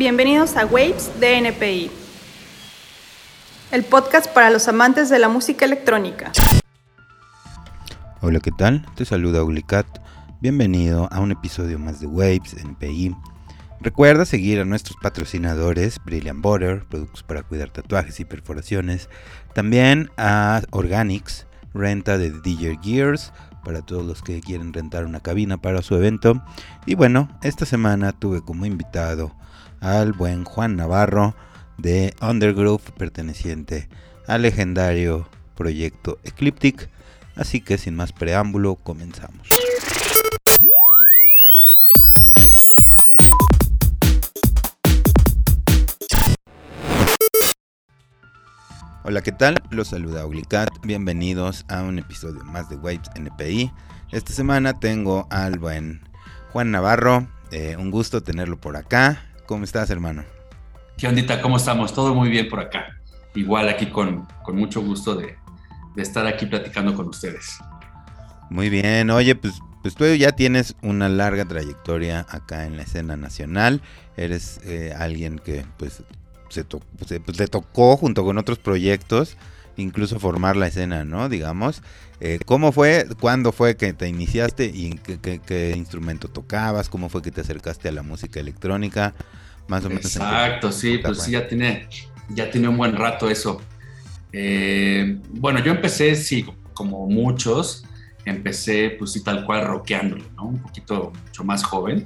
Bienvenidos a Waves de NPI, el podcast para los amantes de la música electrónica. Hola, ¿qué tal? Te saluda Ulicat. Bienvenido a un episodio más de Waves NPI. Recuerda seguir a nuestros patrocinadores Brilliant Butter, productos para cuidar tatuajes y perforaciones. También a Organics, renta de DJ Gears para todos los que quieren rentar una cabina para su evento. Y bueno, esta semana tuve como invitado al buen Juan Navarro de Undergroove perteneciente al legendario proyecto Ecliptic. Así que sin más preámbulo, comenzamos. Hola, ¿qué tal? Los saluda Uglicat. Bienvenidos a un episodio más de Waves NPI. Esta semana tengo al buen Juan Navarro. Eh, un gusto tenerlo por acá. ¿Cómo estás, hermano? ¿Qué ondita? ¿Cómo estamos? Todo muy bien por acá. Igual aquí con, con mucho gusto de, de, estar aquí platicando con ustedes. Muy bien. Oye, pues, pues tú ya tienes una larga trayectoria acá en la escena nacional. Eres eh, alguien que pues se, to se pues, le tocó junto con otros proyectos incluso formar la escena, ¿no? Digamos, eh, ¿cómo fue, cuándo fue que te iniciaste y qué, qué, qué, instrumento tocabas? ¿Cómo fue que te acercaste a la música electrónica? Más o menos. Exacto, sí, pues sí, ya tiene, ya tiene un buen rato eso. Eh, bueno, yo empecé, sí, como muchos, empecé pues sí tal cual rockeándolo, ¿no? Un poquito mucho más joven,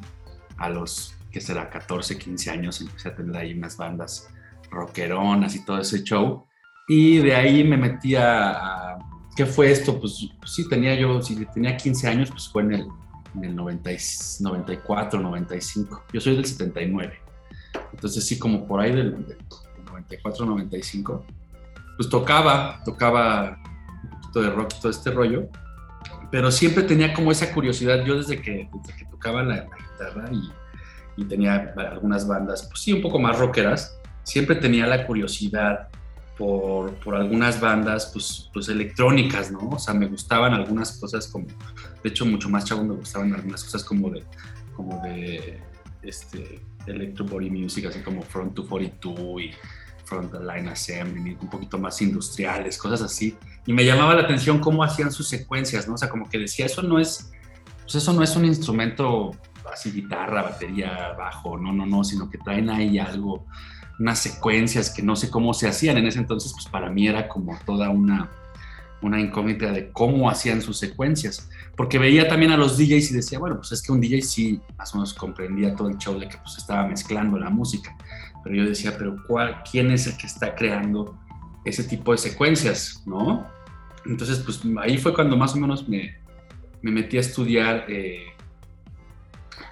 a los, que será? 14, 15 años, empecé a tener ahí unas bandas rockeronas y todo ese show. Y de ahí me metí a, ¿qué fue esto? Pues, pues, sí, tenía yo, si tenía 15 años, pues fue en el, en el 90, 94, 95. Yo soy del 79. Entonces sí, como por ahí del, del 94, 95, pues tocaba, tocaba un poquito de rock todo este rollo, pero siempre tenía como esa curiosidad, yo desde que, desde que tocaba la, la guitarra y, y, tenía algunas bandas, pues sí, un poco más rockeras, siempre tenía la curiosidad por, por, algunas bandas pues, pues electrónicas, ¿no? O sea, me gustaban algunas cosas como, de hecho mucho más chavo me gustaban algunas cosas como de, como de, este, electro body music, así como Front 242 y Front Line Assembly, un poquito más industriales, cosas así. Y me llamaba la atención cómo hacían sus secuencias, ¿no? O sea, como que decía, eso no es, pues eso no es un instrumento así guitarra, batería, bajo, no, no, no, sino que traen ahí algo, unas secuencias que no sé cómo se hacían en ese entonces, pues para mí era como toda una, una incógnita de cómo hacían sus secuencias, porque veía también a los DJs y decía, bueno, pues es que un DJ sí más o menos comprendía todo el show de que pues estaba mezclando la música, pero yo decía, pero ¿cuál, ¿quién es el que está creando ese tipo de secuencias, no? Entonces, pues ahí fue cuando más o menos me, me metí a estudiar eh,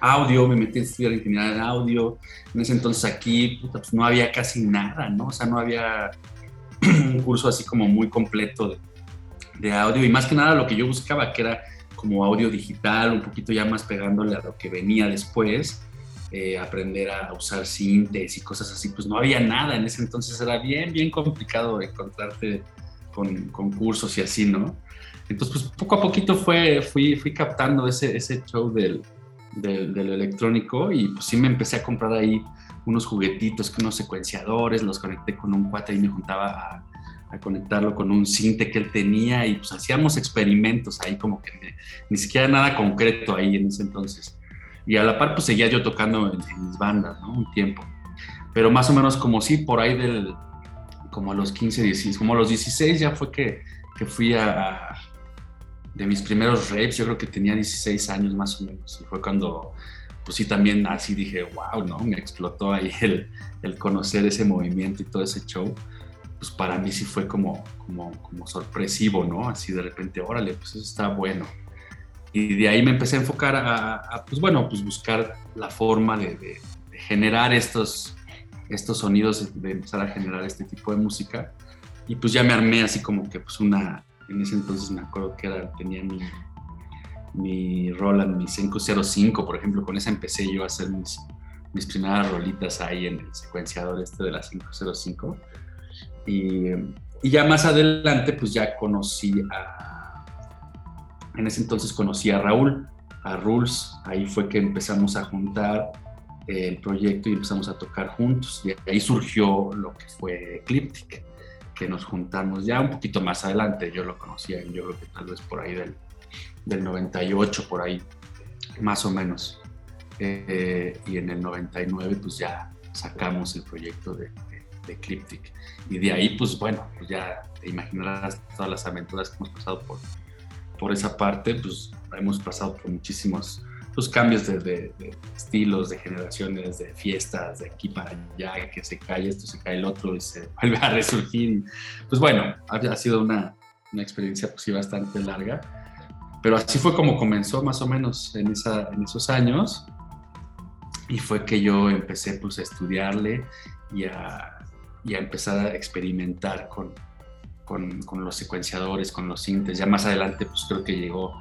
audio, me metí a estudiar ingeniería de audio. En ese entonces aquí pues no había casi nada, ¿no? O sea, no había un curso así como muy completo de, de, audio y más que nada lo que yo buscaba, que era como audio digital, un poquito ya más pegándole a lo que venía después. Eh, aprender a usar sintes y cosas así, pues no había nada en ese entonces, era bien, bien complicado encontrarte con, con cursos y así, ¿no? Entonces, pues poco a poquito fue, fui, fui captando ese, ese show del, de, de, lo electrónico y pues sí me empecé a comprar ahí unos juguetitos, unos secuenciadores, los conecté con un cuate y me juntaba a, a conectarlo con un cinte que él tenía y pues hacíamos experimentos ahí como que me, ni siquiera nada concreto ahí en ese entonces. Y a la par pues seguía yo tocando en, en, mis bandas, ¿no? Un tiempo. Pero más o menos como sí, por ahí del, como a los 15, 16, como a los 16 ya fue que, que fui a, a de mis primeros rapes, yo creo que tenía 16 años más o menos, y fue cuando, pues sí, también así dije, wow, ¿no? Me explotó ahí el, el conocer ese movimiento y todo ese show, pues para mí sí fue como, como, como sorpresivo, ¿no? Así de repente, órale, pues eso está bueno. Y de ahí me empecé a enfocar a, a pues bueno, pues buscar la forma de, de, de generar estos, estos sonidos, de empezar a generar este tipo de música. Y pues ya me armé así como que pues una, en ese entonces me acuerdo que era, tenía mi, mi Roland, mi 505, por ejemplo, con esa empecé yo a hacer mis, mis primeras rolitas ahí en el secuenciador este de la 505. Y, ya más adelante, pues ya conocí a, en ese entonces conocí a Raúl, a Rules, ahí fue que empezamos a juntar el proyecto y empezamos a tocar juntos. Y ahí surgió lo que fue Ecliptic, que nos juntamos ya un poquito más adelante. Yo lo conocía, yo creo que tal vez por ahí del, del 98, por ahí, más o menos. Eh, y en el 99 pues ya sacamos el proyecto de, de, Ecliptic. Y de ahí pues bueno, pues ya te imaginarás todas las aventuras que hemos pasado por, por esa parte, pues hemos pasado por muchísimos los cambios de, estilos, de generaciones, de fiestas, de aquí para allá, que se cae esto, se cae el otro y se vuelve a resurgir. Pues bueno, ha, sido una, una, experiencia pues sí bastante larga, pero así fue como comenzó más o menos en, esa, en esos años y fue que yo empecé pues a estudiarle y a, y a empezar a experimentar con, con, con, los secuenciadores, con los sintes. Ya más adelante pues creo que llegó...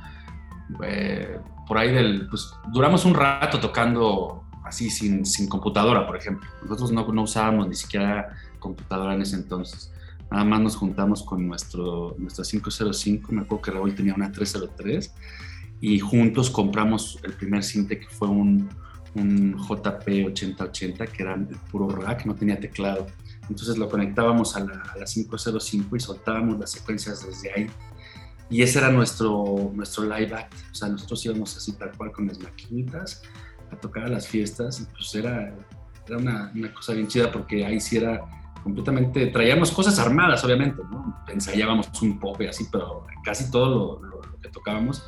Eh, por ahí del, pues duramos un rato tocando así sin, sin computadora, por ejemplo. Nosotros no, no, usábamos ni siquiera computadora en ese entonces. Nada más nos juntamos con nuestro, nuestra 505, me acuerdo que Raúl tenía una 303, y juntos compramos el primer cinte que fue un, un JP 8080, que era el puro rack, no tenía teclado. Entonces lo conectábamos a la, a la 505 y soltábamos las secuencias desde ahí y ese era nuestro, nuestro live act. O sea, nosotros íbamos así tal cual con las maquinitas a tocar a las fiestas. Y pues era, era una, una, cosa bien chida porque ahí sí era completamente. Traíamos cosas armadas, obviamente, ¿no? Ensayábamos un poco y así, pero casi todo lo, lo, que tocábamos,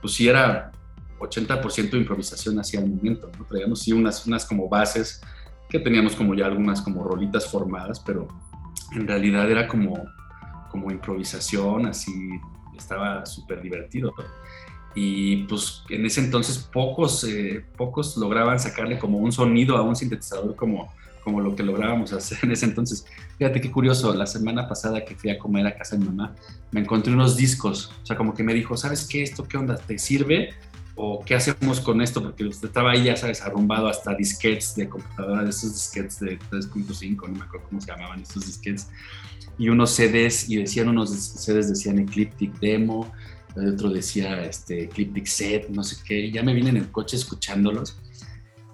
pues sí era 80% de improvisación hacia el momento, ¿no? Traíamos sí unas, unas como bases que teníamos como ya algunas como rolitas formadas, pero en realidad era como, como improvisación, así estaba súper divertido. Y pues en ese entonces pocos, eh, pocos lograban sacarle como un sonido a un sintetizador como, como lo que lográbamos hacer en ese entonces. Fíjate qué curioso, la semana pasada que fui a comer a casa de mi mamá, me encontré unos discos, o sea, como que me dijo, ¿sabes qué? ¿Esto qué onda? ¿Te sirve? ¿O qué hacemos con esto? Porque estaba ahí, ya sabes, arrumbado hasta disquets de computadora, de esos disquets de 3.5, no me acuerdo cómo se llamaban estos disquets y unos CDs, y decían unos CDs decían Ecliptic Demo, el otro decía este, Ecliptic Set, no sé qué, ya me vine en el coche escuchándolos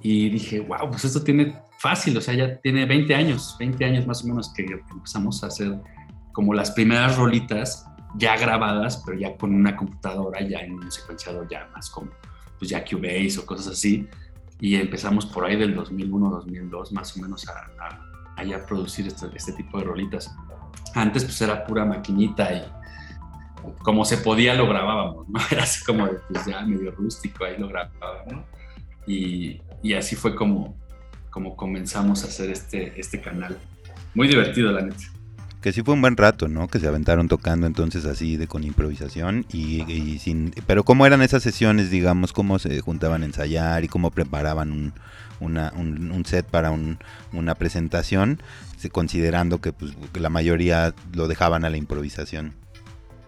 y dije, wow, pues esto tiene fácil, o sea, ya tiene 20 años, 20 años más o menos que empezamos a hacer como las primeras rolitas ya grabadas, pero ya con una computadora, ya en un secuenciador ya más como, pues ya Cubase o cosas así, y empezamos por ahí del 2001, 2002 más o menos a, a, ya producir este, este tipo de rolitas. Antes pues era pura maquinita y como se podía lo grabábamos, ¿no? Era así como pues ya medio rústico, ahí lo grabábamos. Y, y así fue como, como comenzamos a hacer este, este canal. Muy divertido, la neta. Que sí fue un buen rato, ¿no? Que se aventaron tocando entonces así de con improvisación y, sin... Pero ¿cómo eran esas sesiones, digamos? ¿Cómo se juntaban a ensayar y cómo preparaban un, una, un, set para una presentación? considerando que, pues, la mayoría lo dejaban a la improvisación.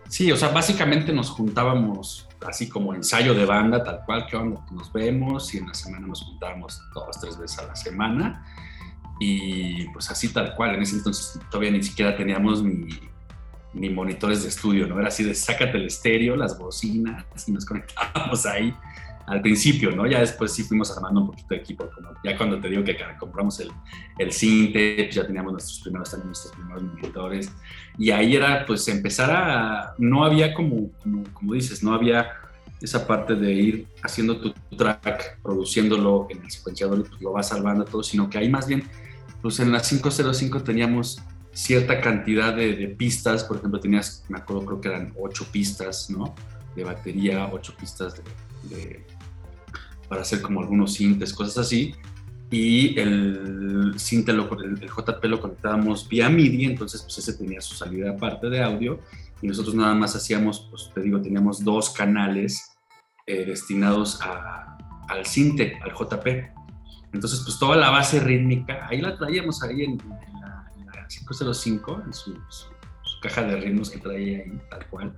Sí, o sea, básicamente nos juntábamos así como ensayo de banda, tal cual, que nos vemos y en la semana nos juntábamos dos, tres veces a la semana y pues así tal cual, en ese entonces todavía ni siquiera teníamos ni, ni monitores de estudio, ¿no? Era así de sácate el estéreo, las bocinas y nos conectábamos ahí al principio, ¿no? Ya después sí fuimos armando un poquito de equipo, como ya cuando te digo que compramos el, el Cinte, pues ya teníamos nuestros primeros, también nuestros primeros monitores, y ahí era pues empezar a, no había como, como, dices, no había esa parte de ir haciendo tu track, produciéndolo en el secuenciador, pues lo vas salvando todo, sino que ahí más bien, pues en la 505 teníamos cierta cantidad de, de, pistas, por ejemplo, tenías, me acuerdo, creo que eran ocho pistas, ¿no? De batería, ocho pistas de para hacer como algunos sintes, cosas así. Y el sinte, el, el JP lo conectábamos vía MIDI, entonces pues ese tenía su salida aparte de audio. Y nosotros nada más hacíamos, pues te digo, teníamos dos canales eh, destinados a, al sinte, al JP. Entonces, pues toda la base rítmica, ahí la traíamos ahí en, la, 505, en su, caja de ritmos que traía ahí, tal cual.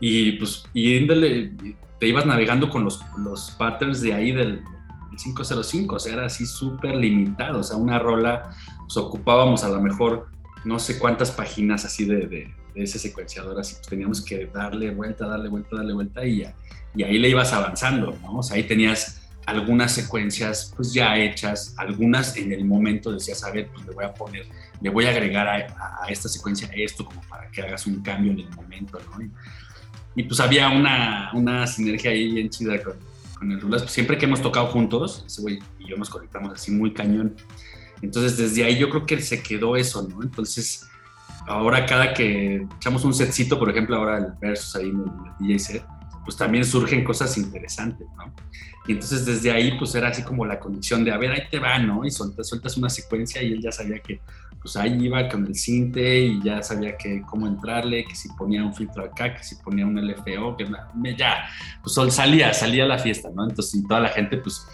Y pues, y te ibas navegando con los, los patterns de ahí del, 505, o sea, era así súper limitado, o sea, una rola, pues ocupábamos a lo mejor no sé cuántas páginas así de, de, ese secuenciador, así pues teníamos que darle vuelta, darle vuelta, darle vuelta y, ya, y ahí le ibas avanzando, ¿no? O sea, ahí tenías algunas secuencias pues ya hechas, algunas en el momento decías, a ver, pues le voy a poner, le voy a agregar a, esta secuencia esto como para que hagas un cambio en el momento, ¿no? Y, pues había una, una, sinergia ahí bien chida con, con el Rulas. Pues, siempre que hemos tocado juntos, ese güey y yo nos conectamos así muy cañón. Entonces desde ahí yo creo que se quedó eso, ¿no? Entonces ahora cada que echamos un setcito, por ejemplo, ahora el versus ahí en el DJ set, pues también surgen cosas interesantes, ¿no? Y entonces desde ahí pues era así como la condición de, a ver, ahí te va, ¿no? Y sueltas, sueltas una secuencia y él ya sabía que pues ahí iba con el cinte y ya sabía que cómo entrarle, que si ponía un filtro acá, que si ponía un LFO, que ya, pues salía, salía a la fiesta, ¿no? Entonces y toda la gente pues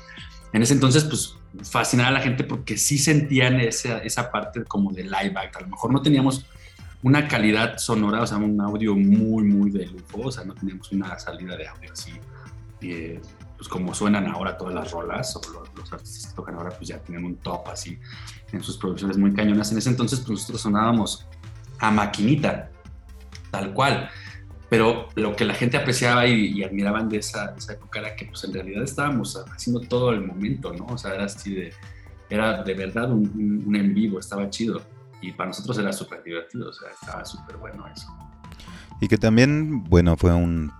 en ese entonces pues fascinaba a la gente porque sí sentían esa, esa parte como de live act, a lo mejor no teníamos una calidad sonora, o sea, un audio muy, muy de lujo, o sea, no teníamos una salida de audio así, eh, pues como suenan ahora todas las rolas, o los, artistas que tocan ahora, pues ya tienen un top así en sus producciones muy cañonas. En ese entonces, pues nosotros sonábamos a maquinita, tal cual. Pero lo que la gente apreciaba y, admiraban de esa, esa, época era que pues en realidad estábamos haciendo todo el momento, ¿no? O sea, era así de, era de verdad un, un en vivo, estaba chido y para nosotros era súper divertido, o sea, estaba súper bueno eso. Y que también, bueno, fue un,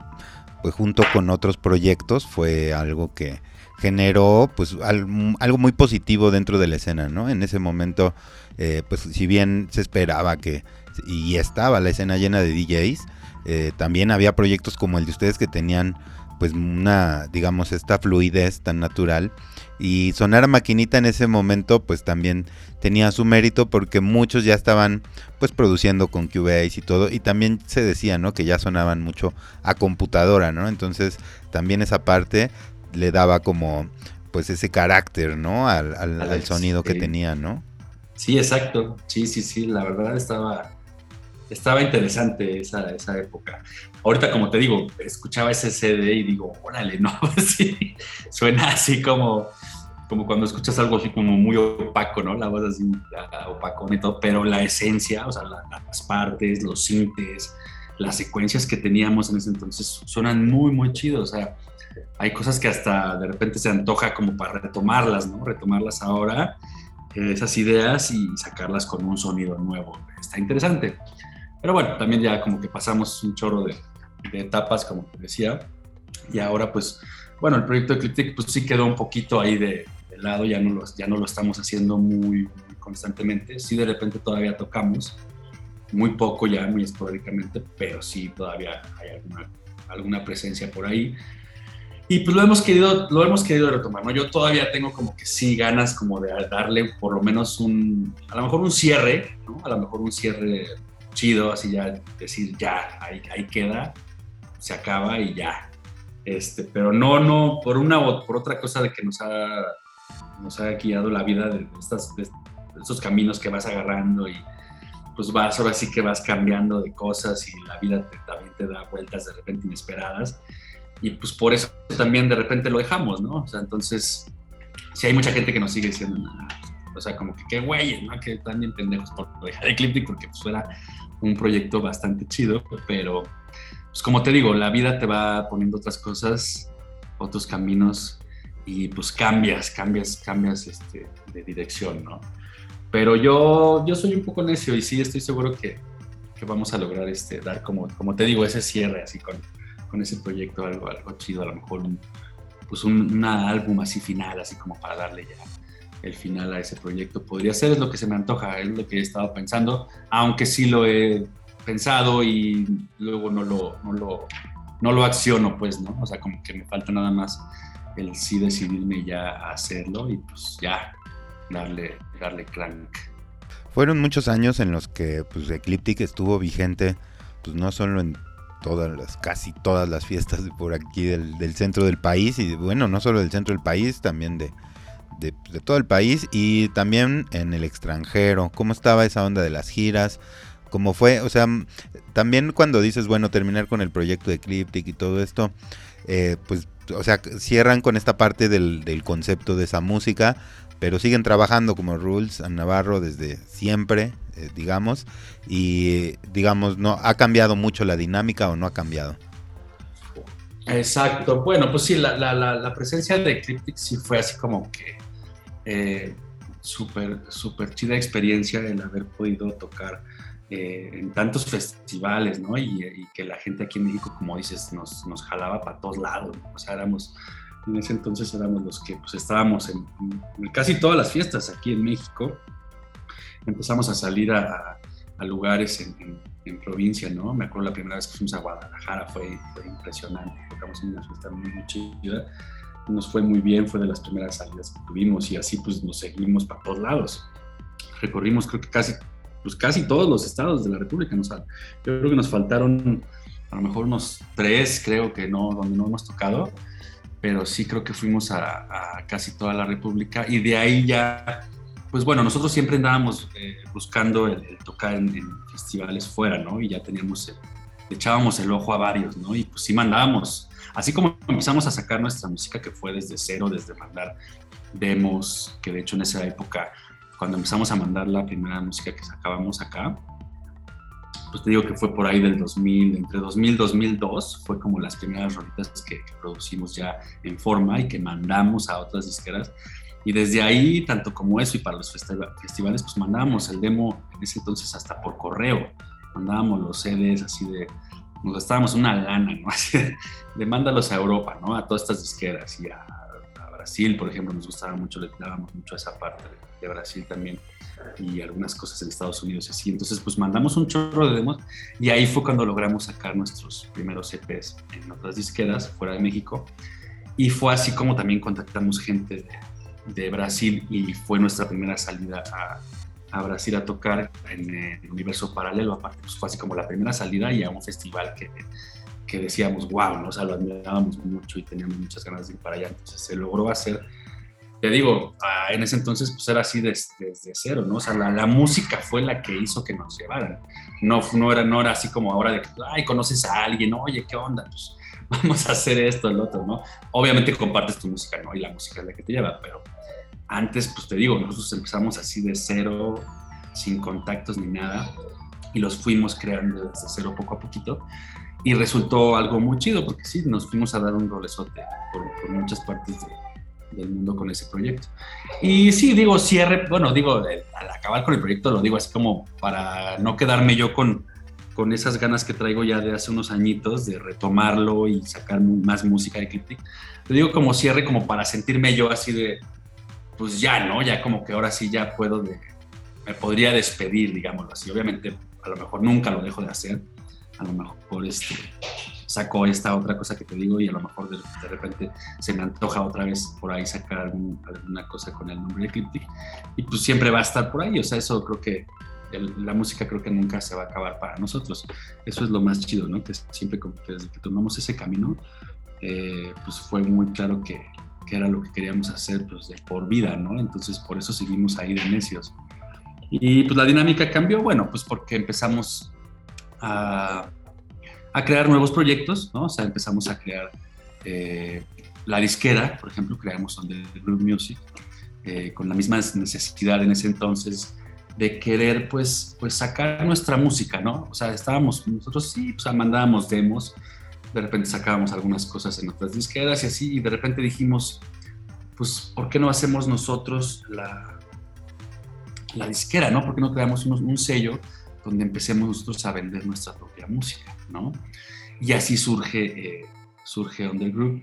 pues junto con otros proyectos, fue algo que generó pues algo muy positivo dentro de la escena, ¿no? En ese momento, eh, pues si bien se esperaba que, y estaba la escena llena de DJs, eh, también había proyectos como el de ustedes que tenían pues una, digamos, esta fluidez tan natural. Y sonar a maquinita en ese momento pues también tenía su mérito porque muchos ya estaban pues produciendo con Cubase y todo. Y también se decía, ¿no? Que ya sonaban mucho a computadora, ¿no? Entonces también esa parte le daba como pues ese carácter, ¿no? Al, al, sonido que tenía, ¿no? Sí, exacto. Sí, sí, sí. La verdad estaba estaba interesante esa, esa época. Ahorita, como te digo, escuchaba ese CD y digo, órale, no, sí, suena así como, como cuando escuchas algo así como muy opaco, ¿no? La voz así opaco y todo, pero la esencia, o sea, las partes, los sintes, las secuencias que teníamos en ese entonces suenan muy, muy chidos, o sea, hay cosas que hasta de repente se antoja como para retomarlas, ¿no? Retomarlas ahora, esas ideas y sacarlas con un sonido nuevo. Está interesante. Pero bueno, también ya como que pasamos un chorro de, etapas, como te decía, y ahora pues, bueno, el proyecto de Ecliptic pues sí quedó un poquito ahí de, lado, ya no, lo, ya no lo estamos haciendo muy, constantemente, sí de repente todavía tocamos, muy poco ya, muy esporádicamente, pero sí todavía hay alguna, alguna presencia por ahí. Y pues lo hemos querido, lo hemos querido retomar, ¿no? Yo todavía tengo como que sí ganas como de darle por lo menos un, a lo mejor un cierre, ¿no? A lo mejor un cierre chido, así ya decir, ya, ahí, ahí queda, se acaba y ya. Este, pero no, no, por una o por otra cosa de que nos ha, nos ha guiado la vida de, estas, de estos caminos que vas agarrando y pues vas, ahora sí que vas cambiando de cosas y la vida también te da vueltas de repente inesperadas. Y pues por eso también de repente lo dejamos, ¿no? O sea, entonces, si hay mucha gente que nos sigue diciendo, o sea, como que qué güey, ¿no? Que también pendejos por dejar Ecliptic porque pues fuera un proyecto bastante chido, pero pues como te digo, la vida te va poniendo otras cosas, otros caminos y pues cambias, cambias, cambias este, de dirección, ¿no? Pero yo, yo soy un poco necio y sí estoy seguro que, que vamos a lograr este, dar como, como te digo, ese cierre así con, con ese proyecto, algo, algo chido, a lo mejor un, pues un álbum así final, así como para darle ya el final a ese proyecto podría ser, es lo que se me antoja, es lo que he estado pensando, aunque sí lo he pensado y luego no lo, no lo, no lo acciono, pues, ¿no? O sea, como que me falta nada más el sí decidirme ya a hacerlo y pues ya darle, darle crank. Fueron muchos años en los que pues Ecliptic estuvo vigente, pues no solo en todas las, casi todas las fiestas por aquí del, del centro del país y bueno, no solo del centro del país, también de, de, todo el país y también en el extranjero. ¿Cómo estaba esa onda de las giras? ¿Cómo fue? O sea, también cuando dices, bueno, terminar con el proyecto de Ecliptic y todo esto, eh, pues, o sea, cierran con esta parte del, concepto de esa música, pero siguen trabajando como Rules a Navarro desde siempre, eh, digamos, y digamos, no ha cambiado mucho la dinámica o no ha cambiado. Exacto. Bueno, pues sí, la, la, la, presencia de Cryptic sí fue así como que eh, súper, chida experiencia el haber podido tocar eh, en tantos festivales, ¿no? Y, que la gente aquí en México, como dices, nos, nos jalaba para todos lados. O sea, éramos, en ese entonces éramos los que pues, estábamos en, casi todas las fiestas aquí en México. Empezamos a salir a, lugares en, en, provincia, ¿no? Me acuerdo la primera vez que fuimos a Guadalajara, fue, fue impresionante. Tocamos en una fiesta muy, muy chida nos fue muy bien, fue de las primeras salidas que tuvimos y así pues nos seguimos para todos lados. Recorrimos creo que casi pues casi todos los estados de la República. Nos, yo creo que nos faltaron a lo mejor unos tres, creo que no, donde no hemos tocado, pero sí creo que fuimos a, casi toda la República y de ahí ya, pues bueno, nosotros siempre andábamos eh, buscando el, tocar en, festivales fuera, ¿no? Y ya teníamos, echábamos el ojo a varios, ¿no? Y pues sí mandábamos, así como empezamos a sacar nuestra música que fue desde cero, desde mandar demos, que de hecho en esa época cuando empezamos a mandar la primera música que sacábamos acá, pues te digo que fue por ahí del 2000, entre 2000 y 2002, fue como las primeras rolitas que, producimos ya en forma y que mandamos a otras disqueras. Y desde ahí, tanto como eso y para los festivales, pues mandábamos el demo en ese entonces hasta por correo. Mandábamos los CDs así de, nos gastábamos una lana, ¿no? Así de, de mándalos a Europa, ¿no? A todas estas disqueras y a Brasil, por ejemplo, nos gustaba mucho, le dábamos mucho a esa parte de, Brasil también y algunas cosas en Estados Unidos así. Entonces, pues mandamos un chorro de demos y ahí fue cuando logramos sacar nuestros primeros EPs en otras disqueras fuera de México. Y fue así como también contactamos gente de, Brasil y fue nuestra primera salida a, a Brasil a tocar en el universo paralelo. Aparte, pues fue así como la primera salida y a un festival que que decíamos, wow, ¿no? o sea, lo admirábamos mucho y teníamos muchas ganas de ir para allá. Entonces se logró hacer, te digo, en ese entonces pues era así desde, cero, ¿no? O sea, la, música fue la que hizo que nos llevaran. No, no, era, no era así como ahora de ay, conoces a alguien, oye, ¿qué onda? Pues vamos a hacer esto, el otro, ¿no? Obviamente compartes tu música, ¿no? Y la música es la que te lleva, pero antes, pues te digo, nosotros empezamos así de cero, sin contactos ni nada, y los fuimos creando desde cero poco a poquito y resultó algo muy chido porque sí, nos fuimos a dar un rolezote por, muchas partes del mundo con ese proyecto. Y sí, digo, cierre, bueno, digo, al acabar con el proyecto lo digo así como para no quedarme yo con, con esas ganas que traigo ya de hace unos añitos de retomarlo y sacar más música de Cryptic. Lo digo como cierre, como para sentirme yo así de, pues ya, ¿no? Ya como que ahora sí ya puedo, de, me podría despedir, digámoslo así. Obviamente, a lo mejor nunca lo dejo de hacer a lo mejor este, saco esta otra cosa que te digo y a lo mejor de, repente se me antoja otra vez por ahí sacar alguna cosa con el nombre de Cryptic y pues siempre va a estar por ahí, o sea, eso creo que la música creo que nunca se va a acabar para nosotros, eso es lo más chido, ¿no? Que siempre como que desde que tomamos ese camino, eh, pues fue muy claro que, que, era lo que queríamos hacer pues de por vida, ¿no? Entonces por eso seguimos ahí de necios. Y pues la dinámica cambió, bueno, pues porque empezamos a, crear nuevos proyectos, ¿no? O sea, empezamos a crear eh, la disquera, por ejemplo, creamos donde Group Music, eh, con la misma necesidad en ese entonces de querer, pues, pues sacar nuestra música, ¿no? O sea, estábamos, nosotros sí, pues mandábamos demos, de repente sacábamos algunas cosas en otras disqueras y así, y de repente dijimos, pues, ¿por qué no hacemos nosotros la, la disquera, ¿no? ¿Por qué no creamos un sello donde empecemos nosotros a vender nuestra propia música, ¿no? Y así surge, eh, surge Underground,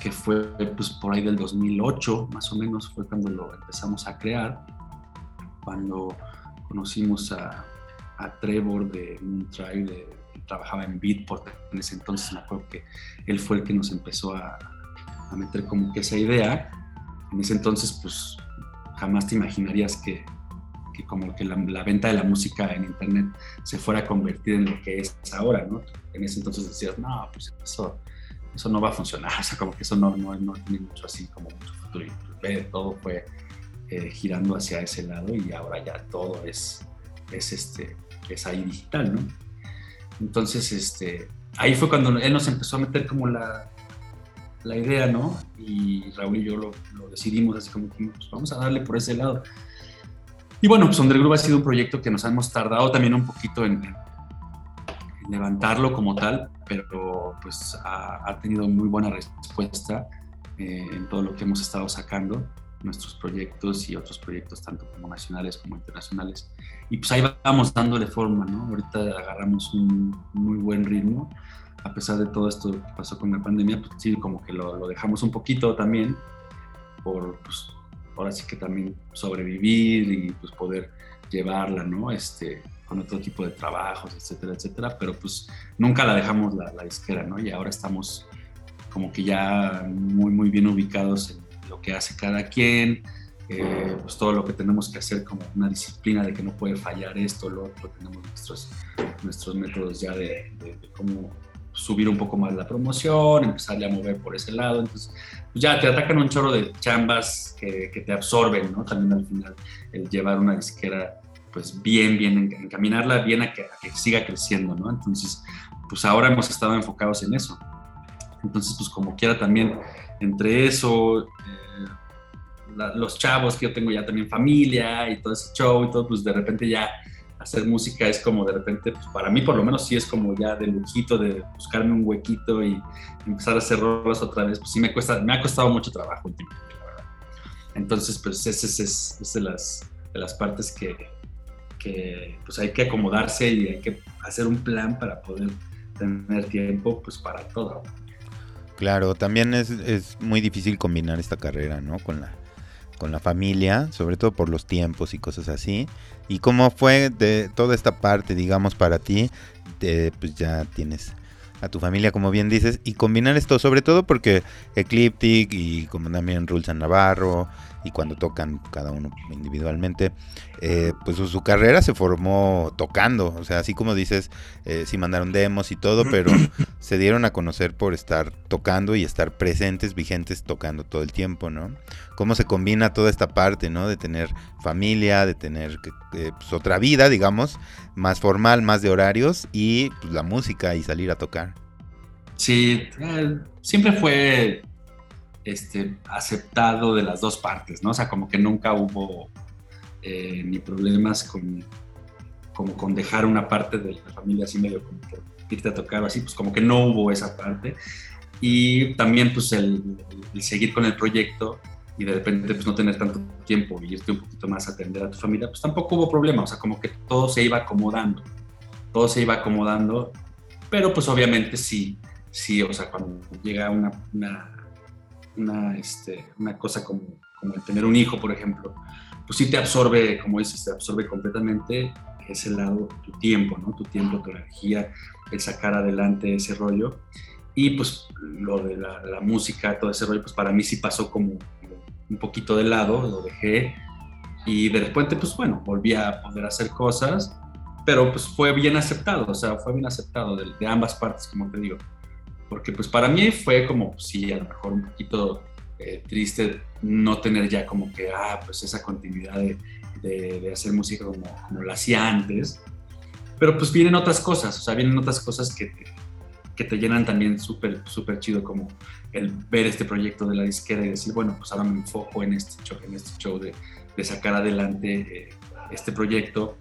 que fue pues, por ahí del 2008, más o menos, fue cuando lo empezamos a crear, cuando conocimos a, a Trevor de Moontribe, de, trabajaba en Beatport en ese entonces, me acuerdo que él fue el que nos empezó a, a meter como que esa idea. En ese entonces, pues jamás te imaginarías que, que como que la, venta de la música en internet se fuera a convertir en lo que es ahora, ¿no? En ese entonces decías, no, pues eso, eso no va a funcionar, o sea, como que eso no, no, no tiene mucho así, como mucho futuro. Y pues, todo fue eh, girando hacia ese lado y ahora ya todo es, es, este, es ahí digital, ¿no? Entonces, este, ahí fue cuando él nos empezó a meter como la, la idea, ¿no? Y Raúl y yo lo, decidimos así como pues vamos a darle por ese lado. Y bueno, pues Undergroove ha sido un proyecto que nos hemos tardado también un poquito en, levantarlo como tal, pero pues ha, tenido muy buena respuesta eh, en todo lo que hemos estado sacando, nuestros proyectos y otros proyectos, tanto como nacionales como internacionales. Y pues ahí vamos dándole forma, ¿no? Ahorita agarramos un muy buen ritmo, a pesar de todo esto que pasó con la pandemia, pues sí, como que lo, lo dejamos un poquito también, por, pues, ahora sí que también sobrevivir y pues poder llevarla, ¿no? Este, con otro tipo de trabajos, etcétera, etcétera, pero pues nunca la dejamos la, la disquera, ¿no? Y ahora estamos como que ya muy, muy bien ubicados en lo que hace cada quien, eh, pues todo lo que tenemos que hacer como una disciplina de que no puede fallar esto, lo otro, tenemos nuestros, nuestros métodos ya de, de, cómo subir un poco más la promoción, empezarle a mover por ese lado, entonces pues ya te atacan un chorro de chambas que, que te absorben, ¿no? También al final el llevar una disquera pues bien, bien, encaminarla bien a que, siga creciendo, ¿no? Entonces, pues ahora hemos estado enfocados en eso. Entonces, pues como quiera también, entre eso, eh, los chavos que yo tengo ya también familia y todo ese show y todo, pues de repente ya hacer música es como de repente, pues para mí por lo menos sí es como ya de lujito, de buscarme un huequito y empezar a hacer rolas otra vez, pues sí me cuesta, me ha costado mucho trabajo la verdad. Entonces, pues esa es, es, de, las, de las partes que, que pues hay que acomodarse y hay que hacer un plan para poder tener tiempo pues para todo. Claro, también es, es muy difícil combinar esta carrera, ¿no? Con la, con la familia, sobre todo por los tiempos y cosas así. ¿Y cómo fue de toda esta parte, digamos, para ti? pues ya tienes a tu familia, como bien dices, y combinar esto, sobre todo porque Ecliptic y como también Rulsan Navarro, y cuando tocan cada uno individualmente, eh, pues su, carrera se formó tocando, o sea, así como dices, eh, sí mandaron demos y todo, pero se dieron a conocer por estar tocando y estar presentes, vigentes, tocando todo el tiempo, ¿no? Cómo se combina toda esta parte, ¿no? De tener familia, de tener eh, pues, otra vida, digamos, más formal, más de horarios y pues, la música y salir a tocar. Sí, siempre fue este, aceptado de las dos partes, ¿no? O sea, como que nunca hubo eh, ni problemas con, como con dejar una parte de la familia así medio como por irte a tocar o así, pues como que no hubo esa parte. Y también pues el, seguir con el proyecto y de repente pues no tener tanto tiempo y irte un poquito más a atender a tu familia, pues tampoco hubo problema, o sea, como que todo se iba acomodando, todo se iba acomodando, pero pues obviamente sí, sí, o sea, cuando llega una una, este, una cosa como, como, el tener un hijo, por ejemplo, pues sí te absorbe, como dices, te absorbe completamente ese lado, tu tiempo, ¿no? Tu tiempo, tu energía, el sacar adelante ese rollo. Y pues lo de la, la música, todo ese rollo, pues para mí sí pasó como, un poquito de lado, lo dejé. Y de repente, pues bueno, volví a poder hacer cosas, pero pues fue bien aceptado, o sea, fue bien aceptado de, de ambas partes, como te digo porque pues para mí fue como, sí, a lo mejor un poquito eh, triste no tener ya como que, ah, pues esa continuidad de, de, hacer música como, como la hacía antes, pero pues vienen otras cosas, o sea, vienen otras cosas que te, que te llenan también súper, súper chido, como el ver este proyecto de la disquera y decir, bueno, pues ahora me enfoco en este show, en este show de, de sacar adelante eh, este proyecto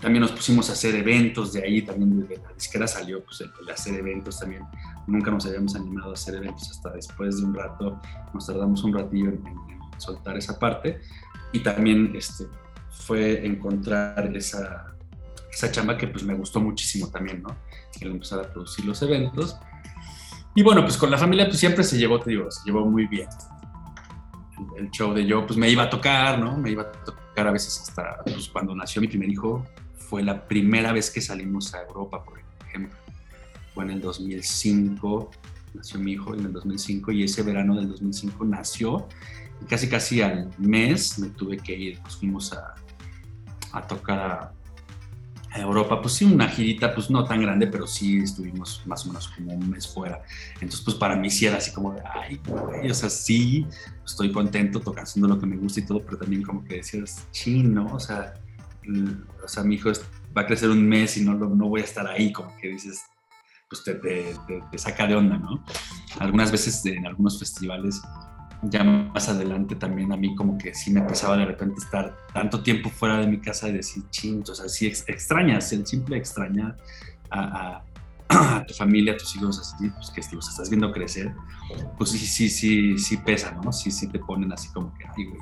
también nos pusimos a hacer eventos de ahí, también de la disquera salió pues, el, hacer eventos también. Nunca nos habíamos animado a hacer eventos hasta después de un rato, nos tardamos un ratillo en, soltar esa parte. Y también este, fue encontrar esa, esa chamba que pues me gustó muchísimo también, ¿no? El empezar a producir los eventos. Y bueno, pues con la familia pues siempre se llevó, te digo, se llevó muy bien. El, el show de yo pues me iba a tocar, ¿no? Me iba a tocar a veces hasta pues, cuando nació mi primer hijo, fue la primera vez que salimos a Europa, por ejemplo. Fue en el 2005, nació mi hijo en el 2005 y ese verano del 2005 nació y casi casi al mes me tuve que ir, pues fuimos a, a tocar a, Europa, pues sí, una girita, pues no tan grande, pero sí estuvimos más o menos como un mes fuera. Entonces, pues para mí sí era así como de, ay, güey, o sea, sí, estoy contento tocando lo que me gusta y todo, pero también como que decías, chino, o sea, o sea, mi hijo va a crecer un mes y no, no voy a estar ahí, como que dices, pues te, te, te, saca de onda, ¿no? Algunas veces en algunos festivales, ya más adelante también a mí como que sí me empezaba de repente estar tanto tiempo fuera de mi casa y decir, ching, o sea, sí extrañas, el simple extrañar a, a, tu familia, a tus hijos, así, pues que los estás viendo crecer, pues sí, sí, sí, sí pesa, ¿no? Sí, sí te ponen así como que, ay, güey.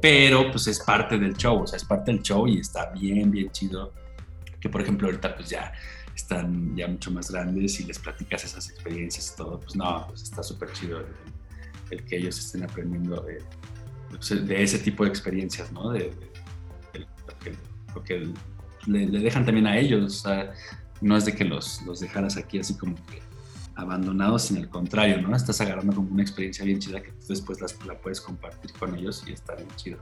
Pero pues es parte del show, o sea, es parte del show y está bien, bien chido. Que por ejemplo ahorita pues ya están ya mucho más grandes y les platicas esas experiencias y todo, pues no, pues está súper chido el, que ellos estén aprendiendo de, pues, de, ese tipo de experiencias, ¿no? De, lo que, le, dejan también a ellos, o sea, no es de que los, los dejaras aquí así como que abandonados, sino al contrario, ¿no? Estás agarrando como una experiencia bien chida que después la puedes compartir con ellos y está bien chido.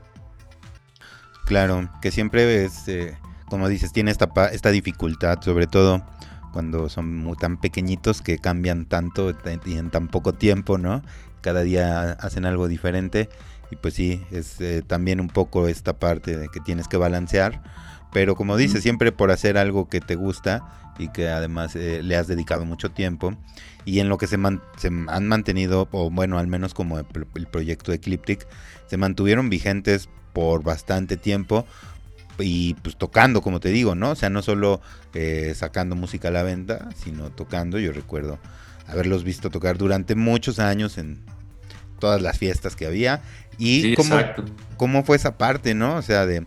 Claro, que siempre es, eh, como dices, tiene esta, esta dificultad, sobre todo cuando son muy, tan pequeñitos que cambian tanto y en tan poco tiempo, ¿no? Cada día hacen algo diferente y pues sí, es eh, también un poco esta parte de que tienes que balancear, pero como dices, siempre por hacer algo que te gusta y que además eh, le has dedicado mucho tiempo y en lo que se, se han mantenido, o bueno, al menos como el, proyecto Ecliptic, se mantuvieron vigentes por bastante tiempo y pues tocando, como te digo, ¿no? O sea, no solo eh, sacando música a la venta, sino tocando. Yo recuerdo haberlos visto tocar durante muchos años en todas las fiestas que había. Y cómo, cómo, fue esa parte, ¿no? O sea, de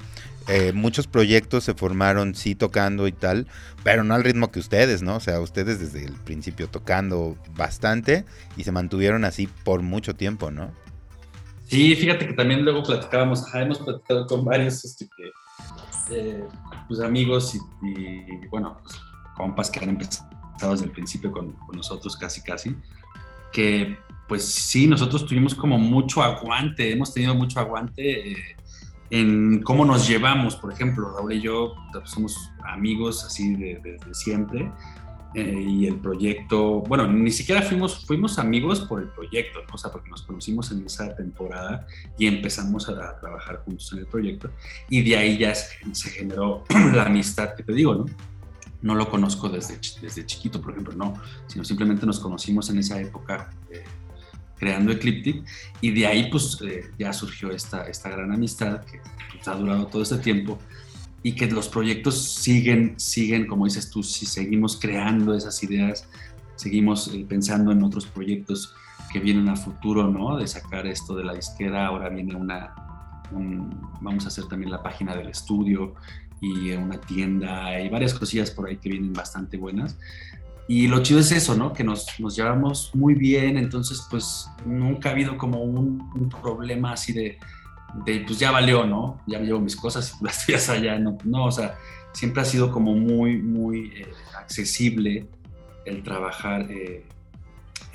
eh, muchos proyectos se formaron sí tocando y tal, pero no al ritmo que ustedes, ¿no? O sea, ustedes desde el principio tocando bastante y se mantuvieron así por mucho tiempo, ¿no? Sí, fíjate que también luego platicábamos, hemos platicado con varios este, eh, pues, amigos y, bueno, pues, compas que han empezado desde el principio con, con nosotros casi casi, que pues sí, nosotros tuvimos como mucho aguante, hemos tenido mucho aguante eh, en cómo nos llevamos, por ejemplo, Raúl y yo pues, somos amigos así desde de, siempre eh, y el proyecto, bueno, ni siquiera fuimos, fuimos amigos por el proyecto, o sea, porque nos conocimos en esa temporada y empezamos a, trabajar juntos en el proyecto y de ahí ya se, se generó la amistad que te digo, ¿no? no lo conozco desde, desde chiquito, por ejemplo, no, sino simplemente nos conocimos en esa época eh, creando Ecliptic y de ahí pues eh, ya surgió esta, esta gran amistad que pues, ha durado todo este tiempo y que los proyectos siguen, siguen, como dices tú, si seguimos creando esas ideas, seguimos eh, pensando en otros proyectos que vienen a futuro, ¿no? De sacar esto de la disquera, ahora viene una, vamos a hacer también la página del estudio y una tienda y varias cosillas por ahí que vienen bastante buenas. Y lo chido es eso, ¿no? Que nos, llevamos muy bien, entonces pues nunca ha habido como un, problema así de, pues ya valió, ¿no? Ya me llevo mis cosas y las tuyas allá, no, o sea, siempre ha sido como muy, muy eh, accesible el trabajar, eh,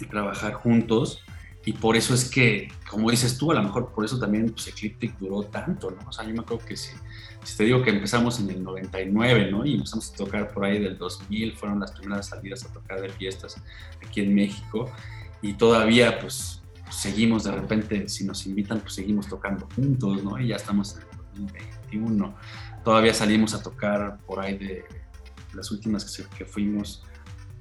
trabajar juntos y por eso es que, como dices tú, a lo mejor por eso también pues, Ecliptic duró tanto, ¿no? O sea, yo me acuerdo que si, si, te digo que empezamos en el 99, ¿no? Y empezamos a tocar por ahí del 2000, fueron las primeras salidas a tocar de fiestas aquí en México. Y todavía, pues, seguimos de repente, si nos invitan, pues seguimos tocando juntos, ¿no? Y ya estamos en el 2021. Todavía salimos a tocar por ahí de las últimas que, que fuimos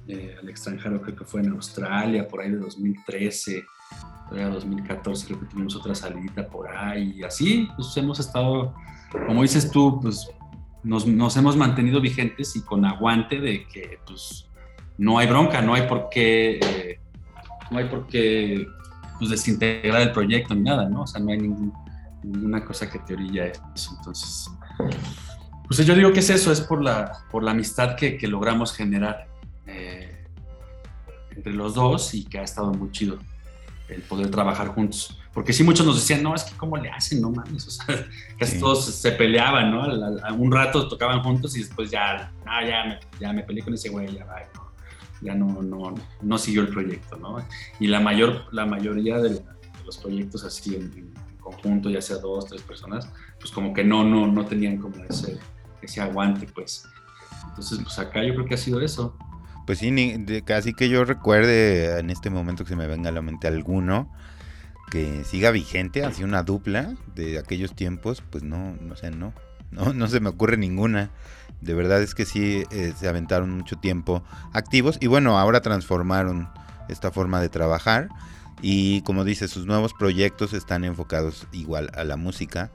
eh, al extranjero, creo que fue en Australia, por ahí de 2013 era 2014 creo que tuvimos otra salida por ahí y así, pues hemos estado, como dices tú, pues nos, hemos mantenido vigentes y con aguante de que pues no hay bronca, no hay por qué, eh, no hay por qué pues, desintegrar el proyecto ni nada, ¿no? O sea, no hay ningún, ninguna cosa que te orilla eso. Entonces, pues yo digo que es eso, es por la, por la amistad que, que logramos generar eh, entre los dos y que ha estado muy chido el poder trabajar juntos. Porque sí, muchos nos decían, no, es que cómo le hacen, no mames, o sea, casi todos se peleaban, ¿no? un rato tocaban juntos y después ya, ah, ya, me, ya me peleé con ese güey, ya va, ya no, no, no siguió el proyecto, ¿no? Y la, mayor, la mayoría de, los proyectos así en, conjunto, ya sea dos, tres personas, pues como que no, no, no tenían como ese, ese aguante, pues. Entonces, pues acá yo creo que ha sido eso. Pues sí, casi que yo recuerde en este momento que se me venga a la mente alguno que siga vigente, así una dupla de aquellos tiempos, pues no, no sé, no, no, no se me ocurre ninguna. De verdad es que sí eh, se aventaron mucho tiempo activos y bueno, ahora transformaron esta forma de trabajar y como dice, sus nuevos proyectos están enfocados igual a la música.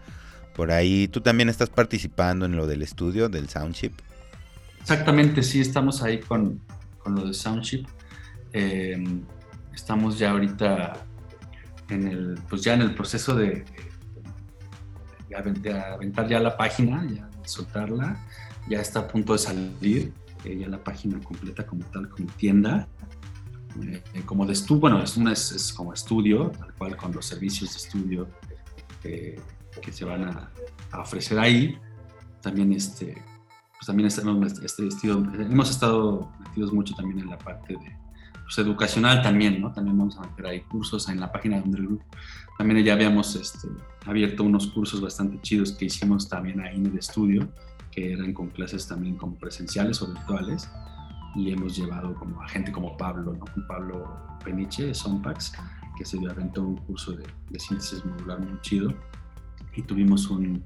Por ahí tú también estás participando en lo del estudio, del Soundship. Exactamente, sí, estamos ahí con, con lo de Soundship. Eh, estamos ya ahorita en el, pues ya en el proceso de, de, aventar ya la página, ya de soltarla. Ya está a punto de salir, eh, ya la página completa como tal, como tienda. Eh, como de estudio, bueno, es, una, es, como estudio, tal cual con los servicios de estudio que se van a, a ofrecer ahí. También este, pues también estamos, este, hemos estado metidos mucho también en la parte de, pues, educacional también, ¿no? También vamos a meter ahí cursos en la página donde el grupo. También ya habíamos este, abierto unos cursos bastante chidos que hicimos también ahí en el estudio, que eran con clases también como presenciales o virtuales. Y hemos llevado como a gente como Pablo, ¿no? Pablo Peniche de Sompax, que se aventó un curso de, de síntesis modular muy chido. Y tuvimos un,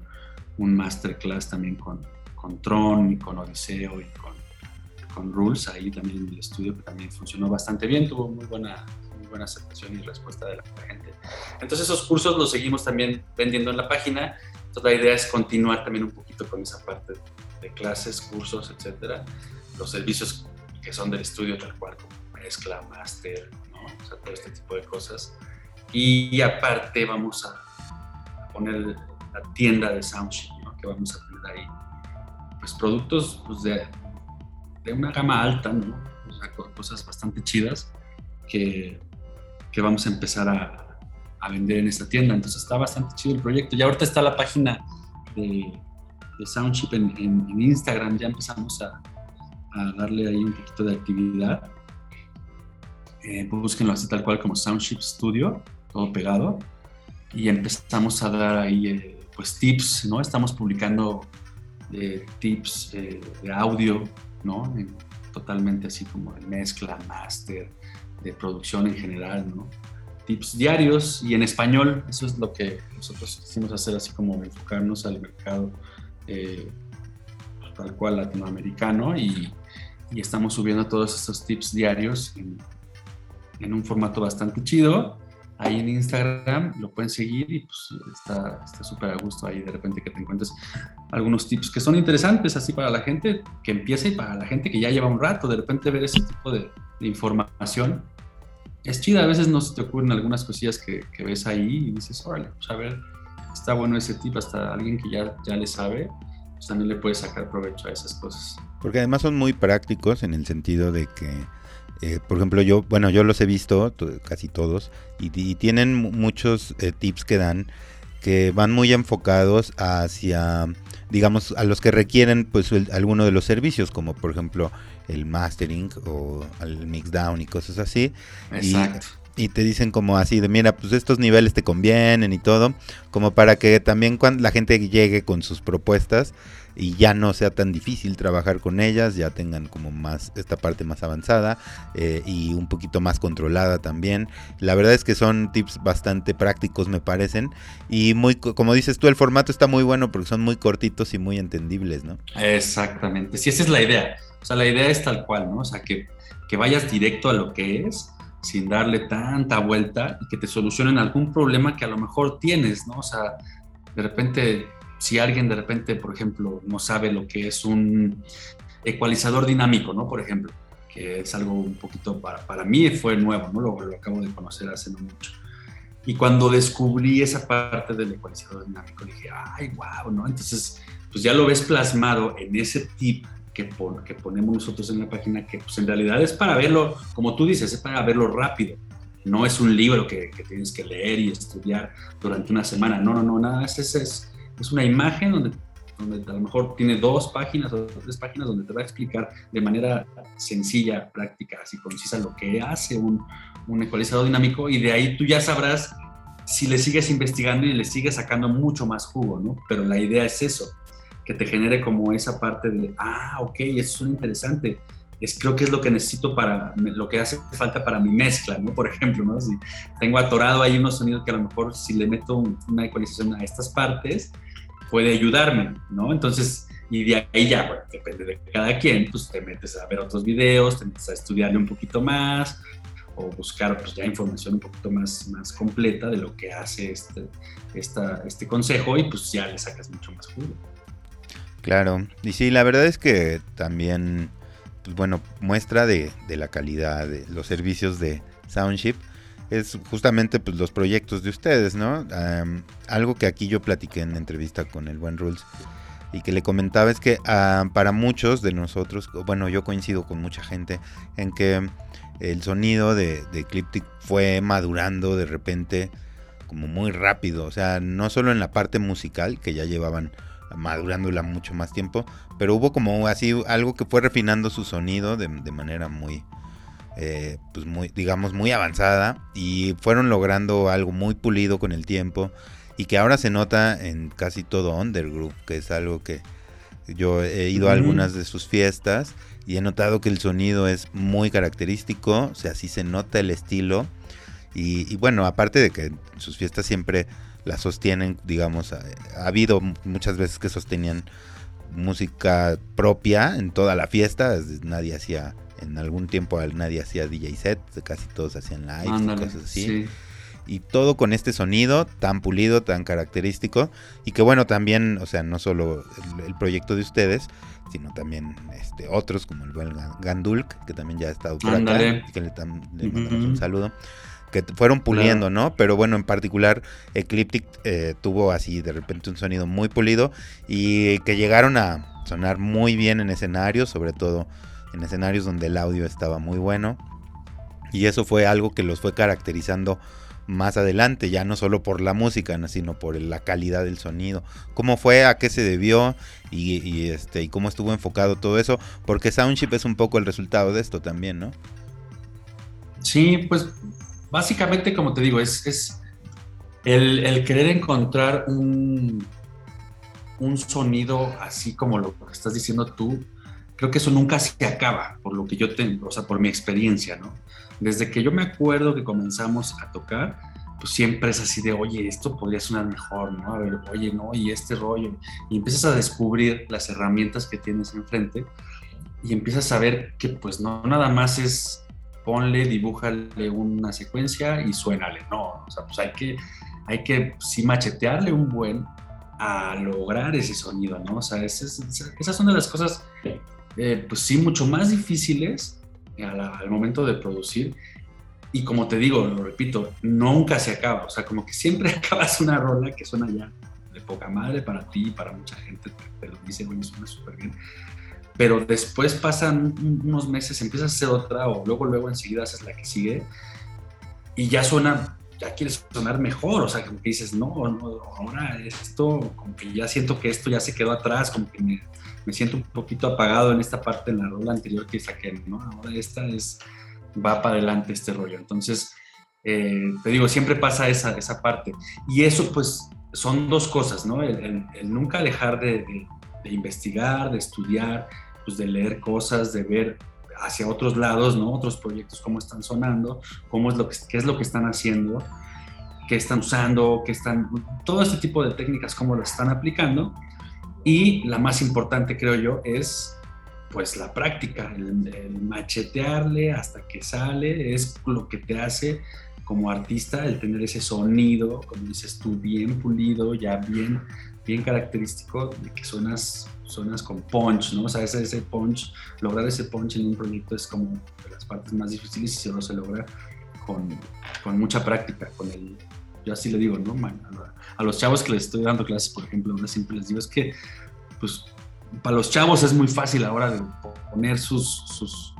un masterclass también con, con Tron y con Odiseo y con, Rules ahí también en el estudio que también funcionó bastante bien, tuvo muy buena, muy buena aceptación y respuesta de la gente. Entonces esos cursos los seguimos también vendiendo en la página. Entonces la idea es continuar también un poquito con esa parte de clases, cursos, etcétera. Los servicios que son del estudio tal cual, como mezcla, máster, ¿no? o sea, todo este tipo de cosas. Y aparte vamos a poner la tienda de Soundship, ¿no? que vamos a tener ahí pues, productos pues, de, de, una gama alta, ¿no? O sea, cosas bastante chidas que, vamos a empezar a, vender en esta tienda. Entonces está bastante chido el proyecto. Y ahorita está la página de, de Soundchip en, Instagram, ya empezamos a, darle ahí un poquito de actividad. Eh, búsquenlo así tal cual como Soundship Studio, todo pegado. Y empezamos a dar ahí eh, pues tips, ¿no? Estamos publicando de tips eh, de audio, ¿no? totalmente así como de mezcla, máster, de producción en general, ¿no? Tips diarios y en español, eso es lo que nosotros quisimos hacer, así como enfocarnos al mercado eh, tal cual latinoamericano y, y, estamos subiendo todos estos tips diarios en, en un formato bastante chido ahí en Instagram, lo pueden seguir y pues está súper a gusto ahí de repente que te encuentres algunos tips que son interesantes así para la gente que empieza y para la gente que ya lleva un rato, de repente ver ese tipo de, información es chida, a veces no se te ocurren algunas cosillas que, que ves ahí y dices, órale, pues a ver, está bueno ese tip, hasta alguien que ya, ya le sabe, pues también le puede sacar provecho a esas cosas. Porque además son muy prácticos en el sentido de que eh, por ejemplo, yo, bueno, yo los he visto, casi todos, y, tienen muchos eh, tips que dan que van muy enfocados hacia, digamos, a los que requieren pues alguno de los servicios, como por ejemplo el mastering o el mixdown y cosas así. Exacto. Y, te dicen como así de, mira, pues estos niveles te convienen y todo, como para que también cuando la gente llegue con sus propuestas, y ya no sea tan difícil trabajar con ellas, ya tengan como más esta parte más avanzada eh, y un poquito más controlada también. La verdad es que son tips bastante prácticos me parecen y muy como dices tú el formato está muy bueno porque son muy cortitos y muy entendibles, ¿no? Exactamente, sí esa es la idea. O sea, la idea es tal cual, ¿no? O sea, que, que vayas directo a lo que es sin darle tanta vuelta y que te solucionen algún problema que a lo mejor tienes, ¿no? O sea, de repente si alguien de repente, por ejemplo, no sabe lo que es un ecualizador dinámico, ¿no? Por ejemplo, que es algo un poquito para, para mí fue nuevo, ¿no? Lo, lo, acabo de conocer hace no mucho. Y cuando descubrí esa parte del ecualizador dinámico, dije, ay, wow, ¿no? Entonces, pues ya lo ves plasmado en ese tip que, que ponemos nosotros en la página, que pues en realidad es para verlo, como tú dices, es para verlo rápido. No es un libro que, que tienes que leer y estudiar durante una semana. No, no, no, nada, es, es, es una imagen donde, donde a lo mejor tiene dos páginas o tres páginas donde te va a explicar de manera sencilla, práctica, así concisa lo que hace un, un ecualizador dinámico y de ahí tú ya sabrás si le sigues investigando y le sigues sacando mucho más jugo, ¿no? Pero la idea es eso, que te genere como esa parte de, ah, ok, eso es interesante es, creo que es lo que necesito para, lo que hace falta para mi mezcla, ¿no? Por ejemplo, ¿no? Si tengo atorado ahí unos sonidos que a lo mejor si le meto una ecualización a estas partes, puede ayudarme, ¿no? Entonces, y de ahí ya, bueno, depende de cada quien, pues te metes a ver otros videos, te metes a estudiarle un poquito más, o buscar pues ya información un poquito más, más completa de lo que hace este, este consejo y pues ya le sacas mucho más jugo. Claro, y sí, la verdad es que también, pues bueno, muestra de, de la calidad de los servicios de Soundship es justamente pues, los proyectos de ustedes, ¿no? algo que aquí yo platiqué en entrevista con el buen Rules y que le comentaba es que para muchos de nosotros, bueno, yo coincido con mucha gente en que el sonido de, de Cliptic fue madurando de repente como muy rápido, o sea, no solo en la parte musical, que ya llevaban madurándola mucho más tiempo, pero hubo como así algo que fue refinando su sonido de manera muy, eh, pues muy, digamos, muy avanzada y fueron logrando algo muy pulido con el tiempo y que ahora se nota en casi todo Undergroup, que es algo que yo he ido a algunas de sus fiestas y he notado que el sonido es muy característico, o sea, sí se nota el estilo y, bueno, aparte de que sus fiestas siempre la sostienen, digamos, ha, ha habido muchas veces que sostenían música propia en toda la fiesta, nadie hacía en algún tiempo nadie hacía DJ set, casi todos hacían live, cosas así. Y todo con este sonido tan pulido, tan característico. Y que bueno, también, o sea, no solo el, proyecto de ustedes, sino también este, otros como el buen Gandulk, que también ya ha estado por acá, que le, mandamos un saludo que fueron puliendo, ¿no? Pero bueno, en particular Ecliptic eh, tuvo así de repente un sonido muy pulido y que llegaron a sonar muy bien en escenarios, sobre todo en escenarios donde el audio estaba muy bueno. Y eso fue algo que los fue caracterizando más adelante, ya no solo por la música, sino por la calidad del sonido. ¿Cómo fue? ¿A qué se debió? Y, este, y cómo estuvo enfocado todo eso. Porque Soundship es un poco el resultado de esto también, ¿no? Sí, pues básicamente, como te digo, es, es el, querer encontrar un, un sonido así como lo que estás diciendo tú, creo que eso nunca se acaba, por lo que yo tengo, o sea, por mi experiencia, ¿no? Desde que yo me acuerdo que comenzamos a tocar, pues siempre es así de, oye, esto podría sonar mejor, ¿no? A ver, oye, no, y este rollo. Y empiezas a descubrir las herramientas que tienes enfrente y empiezas a ver que pues no nada más es ponle, dibújale una secuencia y suénale, no, o sea, pues hay que, hay que sí machetearle un buen a lograr ese sonido, ¿no? O sea, esas, esas son de las cosas eh, pues sí, mucho más difíciles al, momento de producir. Y como te digo, lo repito, nunca se acaba. O sea, como que siempre acabas una rola que suena ya de poca madre para ti y para mucha gente. Te, lo dice, oye, suena súper bien. Pero después pasan unos meses, empiezas a hacer otra o luego, luego enseguida haces la que sigue y ya suena ya quieres sonar mejor, o sea, como que dices, no, no, ahora esto, como que ya siento que esto ya se quedó atrás, como que me, me siento un poquito apagado en esta parte, en la rola anterior que saqué, ¿no? Ahora esta es, va para adelante este rollo. Entonces, eh, te digo, siempre pasa esa, esa parte. Y eso, pues, son dos cosas, ¿no? El, nunca dejar de, de, investigar, de estudiar, pues de leer cosas, de ver hacia otros lados, ¿no? Otros proyectos, cómo están sonando, cómo es lo que, qué es lo que están haciendo, qué están usando, qué están, todo este tipo de técnicas, cómo lo están aplicando y la más importante, creo yo, es pues la práctica, el, machetearle hasta que sale, es lo que te hace como artista el tener ese sonido, como dices tú, bien pulido, ya bien, bien característico, de que suenas, suenas con punch, ¿no? O sea, ese, ese punch, lograr ese punch en un proyecto es como de las partes más difíciles y solo se logra con, con mucha práctica, con el, yo así le digo, ¿no? A los chavos que les estoy dando clases, por ejemplo, ahora siempre les digo, es que, pues, para los chavos es muy fácil ahora de poner sus, sus,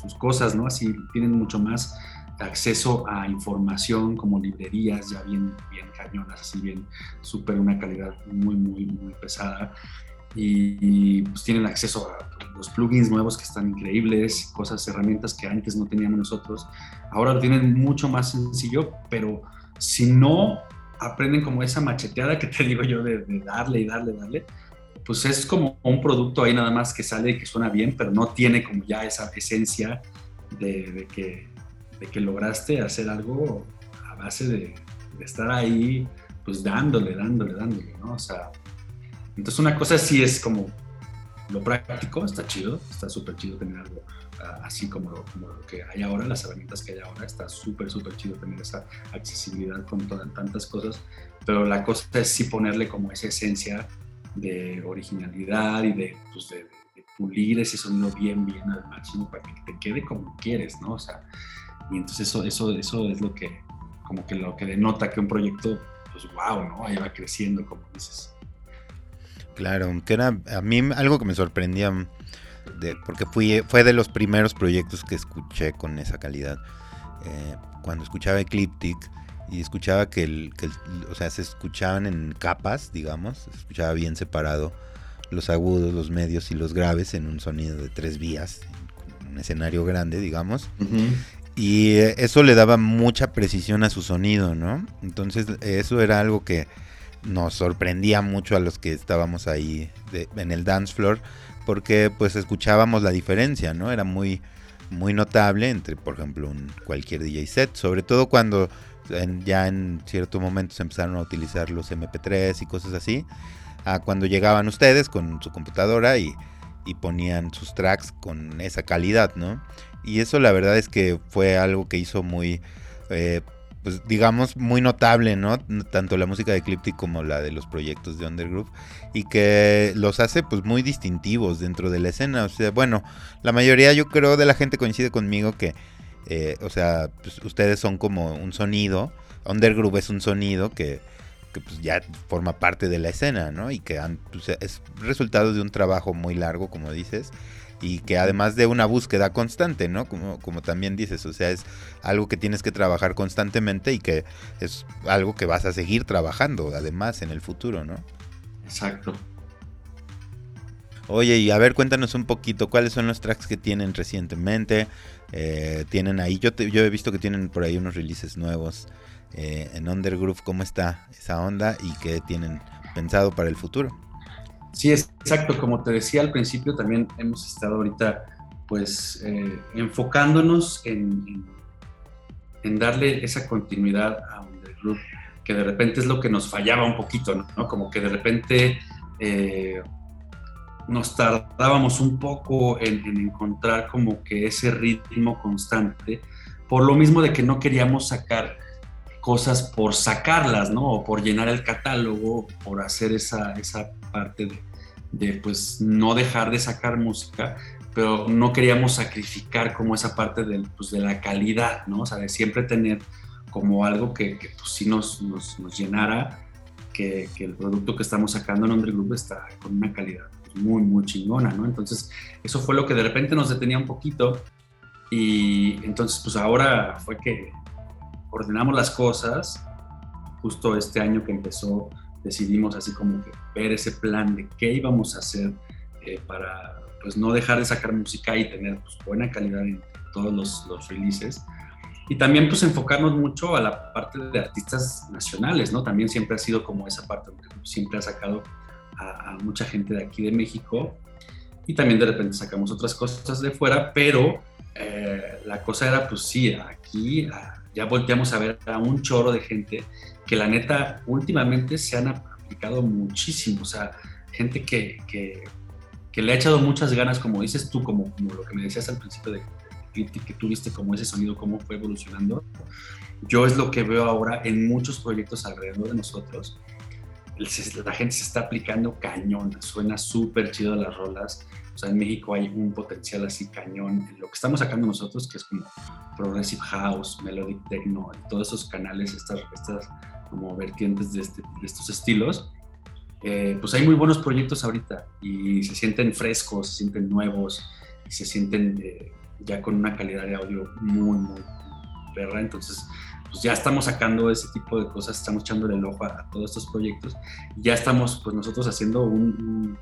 sus, cosas, ¿no? Así tienen mucho más acceso a información como librerías ya bien, bien cañonas, así bien, súper una calidad muy, muy, muy pesada. Y, pues tienen acceso a los plugins nuevos que están increíbles, cosas, herramientas que antes no teníamos nosotros. Ahora lo tienen mucho más sencillo, pero si no aprenden como esa macheteada que te digo yo de, darle y darle, darle, pues es como un producto ahí nada más que sale y que suena bien, pero no tiene como ya esa esencia de, que, lograste hacer algo a base de, de, estar ahí, pues dándole, dándole, dándole, ¿no? O sea, entonces una cosa sí es como lo práctico, está chido, está súper chido tener algo así como lo, que hay ahora, las herramientas que hay ahora, está súper, súper chido tener esa accesibilidad con todas, tantas cosas, pero la cosa es sí ponerle como esa esencia de originalidad y de, pues de, pulir ese sonido bien, bien al máximo para que te quede como quieres, ¿no? O sea, y entonces eso, eso, eso es lo que, como que lo que denota que un proyecto, pues wow, ¿no? Ahí va creciendo, como dices. Claro, que era a mí algo que me sorprendía, de, porque fui, fue de los primeros proyectos que escuché con esa calidad. Eh, cuando escuchaba Ecliptic y escuchaba que, el, que o sea, se escuchaban en capas, digamos, se escuchaba bien separado los agudos, los medios y los graves en un sonido de tres vías, un escenario grande, digamos. Y eh, eso le daba mucha precisión a su sonido, ¿no? Entonces eso era algo que nos sorprendía mucho a los que estábamos ahí en el dance floor, porque pues escuchábamos la diferencia, ¿no? Era muy, muy notable entre, por ejemplo, un, cualquier DJ set, sobre todo cuando ya en cierto momento se empezaron a utilizar los MP3 y cosas así, a cuando llegaban ustedes con su computadora y, y ponían sus tracks con esa calidad, ¿no? Y eso la verdad es que fue algo que hizo muy, eh, pues digamos, muy notable, ¿no? Tanto la música de Ecliptic como la de los proyectos de Undergroove. Y que los hace pues muy distintivos dentro de la escena. O sea, bueno, la mayoría yo creo de la gente coincide conmigo que, eh, o sea, pues, ustedes son como un sonido. Undergroove es un sonido que, pues ya forma parte de la escena, ¿no? Y que han, pues, es resultado de un trabajo muy largo, como dices y que además de una búsqueda constante, ¿no? Como, como también dices, o sea, es algo que tienes que trabajar constantemente y que es algo que vas a seguir trabajando además en el futuro, ¿no? Exacto. Oye, y a ver, cuéntanos un poquito cuáles son los tracks que tienen recientemente. Eh, tienen ahí, yo, yo he visto que tienen por ahí unos releases nuevos eh, en Undergroove. ¿Cómo está esa onda y qué tienen pensado para el futuro? Sí, es exacto. Como te decía al principio, también hemos estado ahorita pues eh, enfocándonos en, darle esa continuidad a Undergroup, que de repente es lo que nos fallaba un poquito, ¿no? Como que de repente eh, nos tardábamos un poco en, en, encontrar como que ese ritmo constante, por lo mismo de que no queríamos sacar cosas por sacarlas, ¿no? O por llenar el catálogo, por hacer esa, esa parte de, pues no dejar de sacar música, pero no queríamos sacrificar como esa parte del, pues, de la calidad, ¿no? O sea, de siempre tener como algo que, que pues, sí nos, nos, llenara, que, que, el producto que estamos sacando en Undergroup está con una calidad muy, muy chingona, ¿no? Entonces, eso fue lo que de repente nos detenía un poquito y entonces, pues ahora fue que ordenamos las cosas, justo este año que empezó, decidimos así como que ver ese plan de qué íbamos a hacer eh, para pues no dejar de sacar música y tener pues, buena calidad en todos los, los, releases. Y también pues enfocarnos mucho a la parte de artistas nacionales, ¿no? También siempre ha sido como esa parte, siempre ha sacado a, a mucha gente de aquí de México y también de repente sacamos otras cosas de fuera, pero eh, la cosa era pues sí, aquí ya volteamos a ver a un chorro de gente que la neta últimamente se han aplicado muchísimo, o sea, gente que, que, le ha echado muchas ganas, como dices tú, como, como lo que me decías al principio de, que tuviste como ese sonido, cómo fue evolucionando. Yo es lo que veo ahora en muchos proyectos alrededor de nosotros. La gente se está aplicando cañón, suena súper chido las rolas. O sea, en México hay un potencial así cañón. Lo que estamos sacando nosotros, que es como Progressive House, Melodic Techno, todos esos canales, estas, estas como vertientes de, este, de estos estilos, eh, pues hay muy buenos proyectos ahorita y se sienten frescos, se sienten nuevos y se sienten eh, ya con una calidad de audio muy, muy perra. Entonces, pues ya estamos sacando ese tipo de cosas, estamos echándole el ojo a, todos estos proyectos. Ya estamos, pues nosotros haciendo un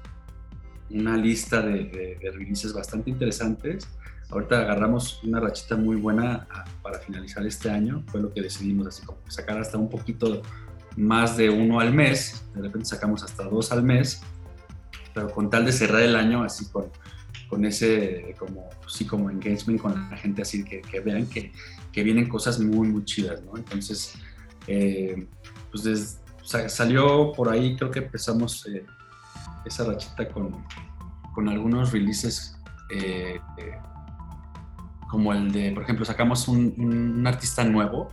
una lista de, releases bastante interesantes. Ahorita agarramos una rachita muy buena ah, para finalizar este año. Fue lo que decidimos, así como sacar hasta un poquito más de uno al mes. De repente sacamos hasta dos al mes. Pero con tal de cerrar el año así con, con ese como, sí, como engagement con la gente, así que, que vean que, que, vienen cosas muy, muy chidas, ¿no? Entonces, eh, pues salió por ahí, creo que empezamos eh, esa rachita con, con algunos releases eh, eh, como el de, por ejemplo, sacamos un, artista nuevo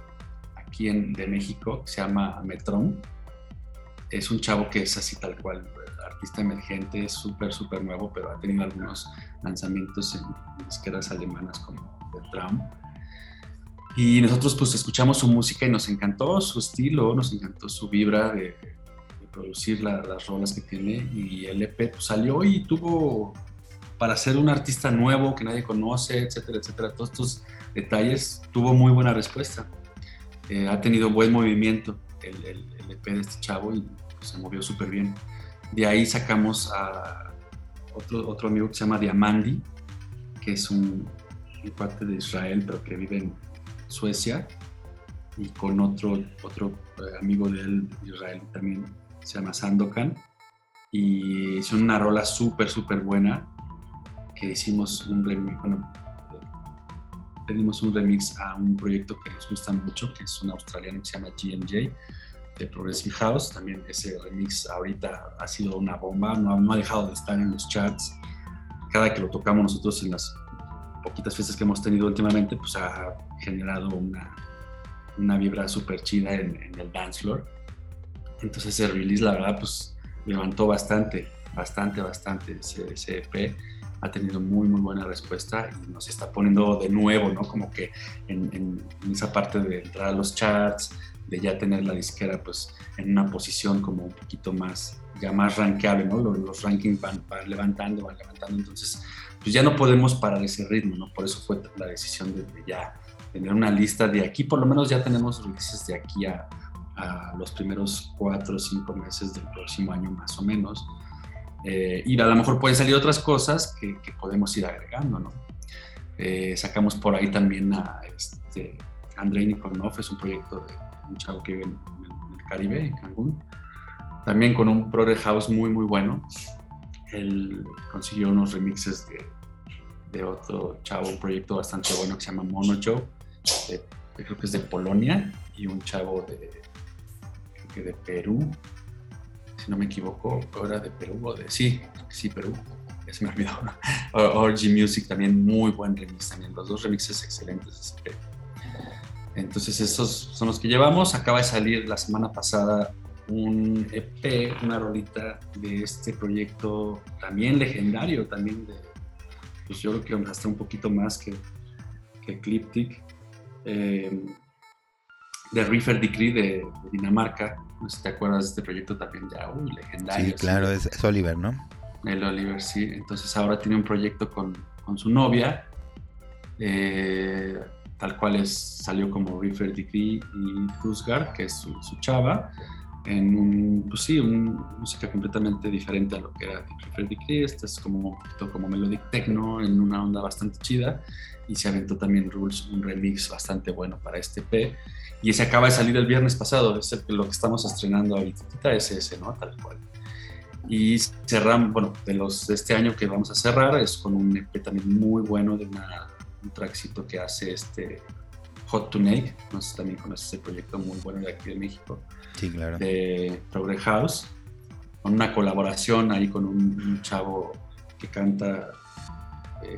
aquí en, de México que se llama Metron. Es un chavo que es así tal cual, artista emergente, súper, súper nuevo, pero ha tenido algunos lanzamientos en izquierdas alemanas como The Traum. Y nosotros pues escuchamos su música y nos encantó su estilo, nos encantó su vibra de, producir las rolas que tiene y el EP pues, salió y tuvo para ser un artista nuevo que nadie conoce, etcétera, etcétera, todos estos detalles, tuvo muy buena respuesta. Eh, ha tenido buen movimiento el, el, EP de este chavo y pues, se movió súper bien. De ahí sacamos a otro, otro amigo que se llama Diamandi, que es un, parte de Israel, pero que vive en Suecia, y con otro, otro eh, amigo de él, Israel también, se llama Sandokan. Y es una rola súper, súper buena que hicimos un remix, bueno, pedimos un remix a un proyecto que nos gusta mucho, que es un australiano que se llama GMJ de Progressive House. También ese remix ahorita ha sido una bomba, no, no ha dejado de estar en los charts. Cada que lo tocamos nosotros en las poquitas fiestas que hemos tenido últimamente, pues ha generado una, una vibra súper chida en, en, el dance floor. Entonces ese release, la verdad, pues levantó bastante, bastante, bastante ese, ese EP ha tenido muy, muy buena respuesta y nos está poniendo de nuevo, ¿no? Como que en, en, esa parte de entrar a los charts, de ya tener la disquera pues en una posición como un poquito más, ya más rankeable, ¿no? Los, los rankings van, van, levantando, van levantando, entonces pues ya no podemos parar ese ritmo, ¿no? Por eso fue la decisión de, de ya tener una lista de aquí, por lo menos ya tenemos releases de aquí a, a los primeros cuatro o cinco meses del próximo año más o menos. Eh, y a lo mejor pueden salir otras cosas que, que podemos ir agregando, ¿no? Eh, sacamos por ahí también a este, Andrei Nikonov, es un proyecto de un chavo que vive en, en, el Caribe, en Cancún, también con un Progress House muy, muy bueno. Él consiguió unos remixes de, de otro chavo, un proyecto bastante bueno que se llama Mono Joe, de, creo que es de Polonia, y un chavo de, de Perú, si no me equivoco, era de Perú o de... Sí, sí, Perú, ya se me olvidó. Orgy Music también, muy buen remix también, los dos remixes excelentes. Entonces esos son los que llevamos. Acaba de salir la semana pasada un EP, una rolita de este proyecto también legendario, también de, pues yo creo que hasta un poquito más que, que Cliptic. Eh, de Reefer Decree de, de, Dinamarca. No sé si te acuerdas de este proyecto también ya, uy, legendario. Sí, claro, es, es, Oliver, ¿no? El Oliver, sí. Entonces ahora tiene un proyecto con, con su novia, eh, tal cual es, salió como Reefer Decree y Kruzgar, que es su, su, chava, en un, pues sí, una música completamente diferente a lo que era Decree. Esta es como un poquito como melodic techno, en una onda bastante chida. Y se aventó también Rules, un remix bastante bueno para este P y ese acaba de salir el viernes pasado, es el, lo que estamos estrenando ahorita, es ese, ¿no? Tal cual. Y cerramos, bueno, de los de este año que vamos a cerrar es con un EP también muy bueno de una, un trackcito que hace este Hot to Make, no sé si también conoces ese proyecto muy bueno de aquí de México. Sí, claro. De Progress House, con una colaboración ahí con un, un chavo que canta eh,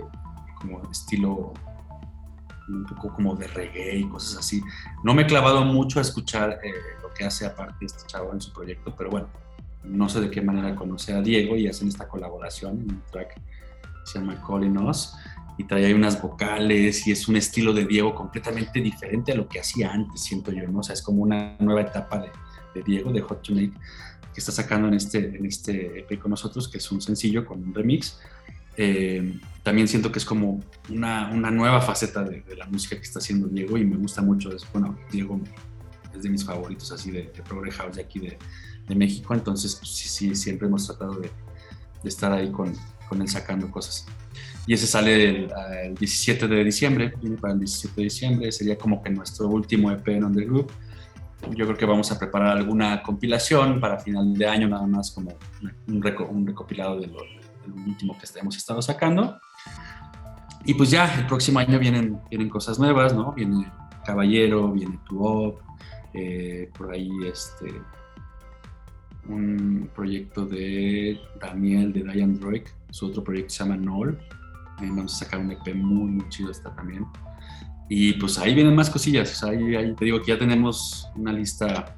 como estilo un poco como de reggae y cosas así. No me he clavado mucho a escuchar eh, lo que hace aparte este chavo en su proyecto, pero bueno, no sé de qué manera conoce a Diego y hacen esta colaboración en un track que se llama Calling Us y trae ahí unas vocales y es un estilo de Diego completamente diferente a lo que hacía antes, siento yo, ¿no? O sea, es como una nueva etapa de, de Diego, de Hot to Make, que está sacando en este, en este EP con nosotros, que es un sencillo con un remix eh, también siento que es como una, una nueva faceta de, de, la música que está haciendo Diego y me gusta mucho. Es, bueno, Diego es de mis favoritos así de, de Progress House de aquí de, de México, entonces pues, sí, sí, siempre hemos tratado de, de estar ahí con, con, él sacando cosas. Y ese sale el, el, 17 de diciembre, viene para el 17 de diciembre, sería como que nuestro último EP en Undergroup. Yo creo que vamos a preparar alguna compilación para final de año, nada más como un, reco un recopilado de, lo, el último que hemos estado sacando. Y pues ya, el próximo año vienen, vienen cosas nuevas, ¿no? Viene Caballero, viene Tu eh, por ahí este, un proyecto de Daniel, de Diane Drake, su otro proyecto se llama Null. Eh, vamos a sacar un EP muy, muy chido está también. Y pues ahí vienen más cosillas, o sea, ahí, ahí, te digo que ya tenemos una lista,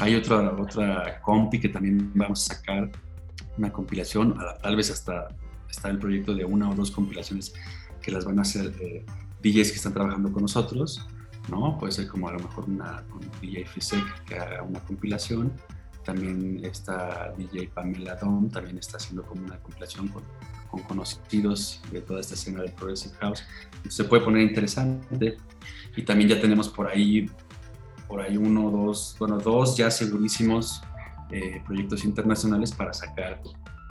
hay otra, otra compi que también vamos a sacar una compilación, tal vez hasta está el proyecto de una o dos compilaciones que las van a hacer eh, DJs que están trabajando con nosotros, ¿no? Puede ser como a lo mejor una, un DJ Frisek que haga una compilación. También está DJ Pamela Don, también está haciendo como una compilación con, con conocidos de toda esta escena de Progressive House. Se puede poner interesante. Y también ya tenemos por ahí, por ahí uno, dos, bueno, dos ya segurísimos eh, proyectos internacionales para sacar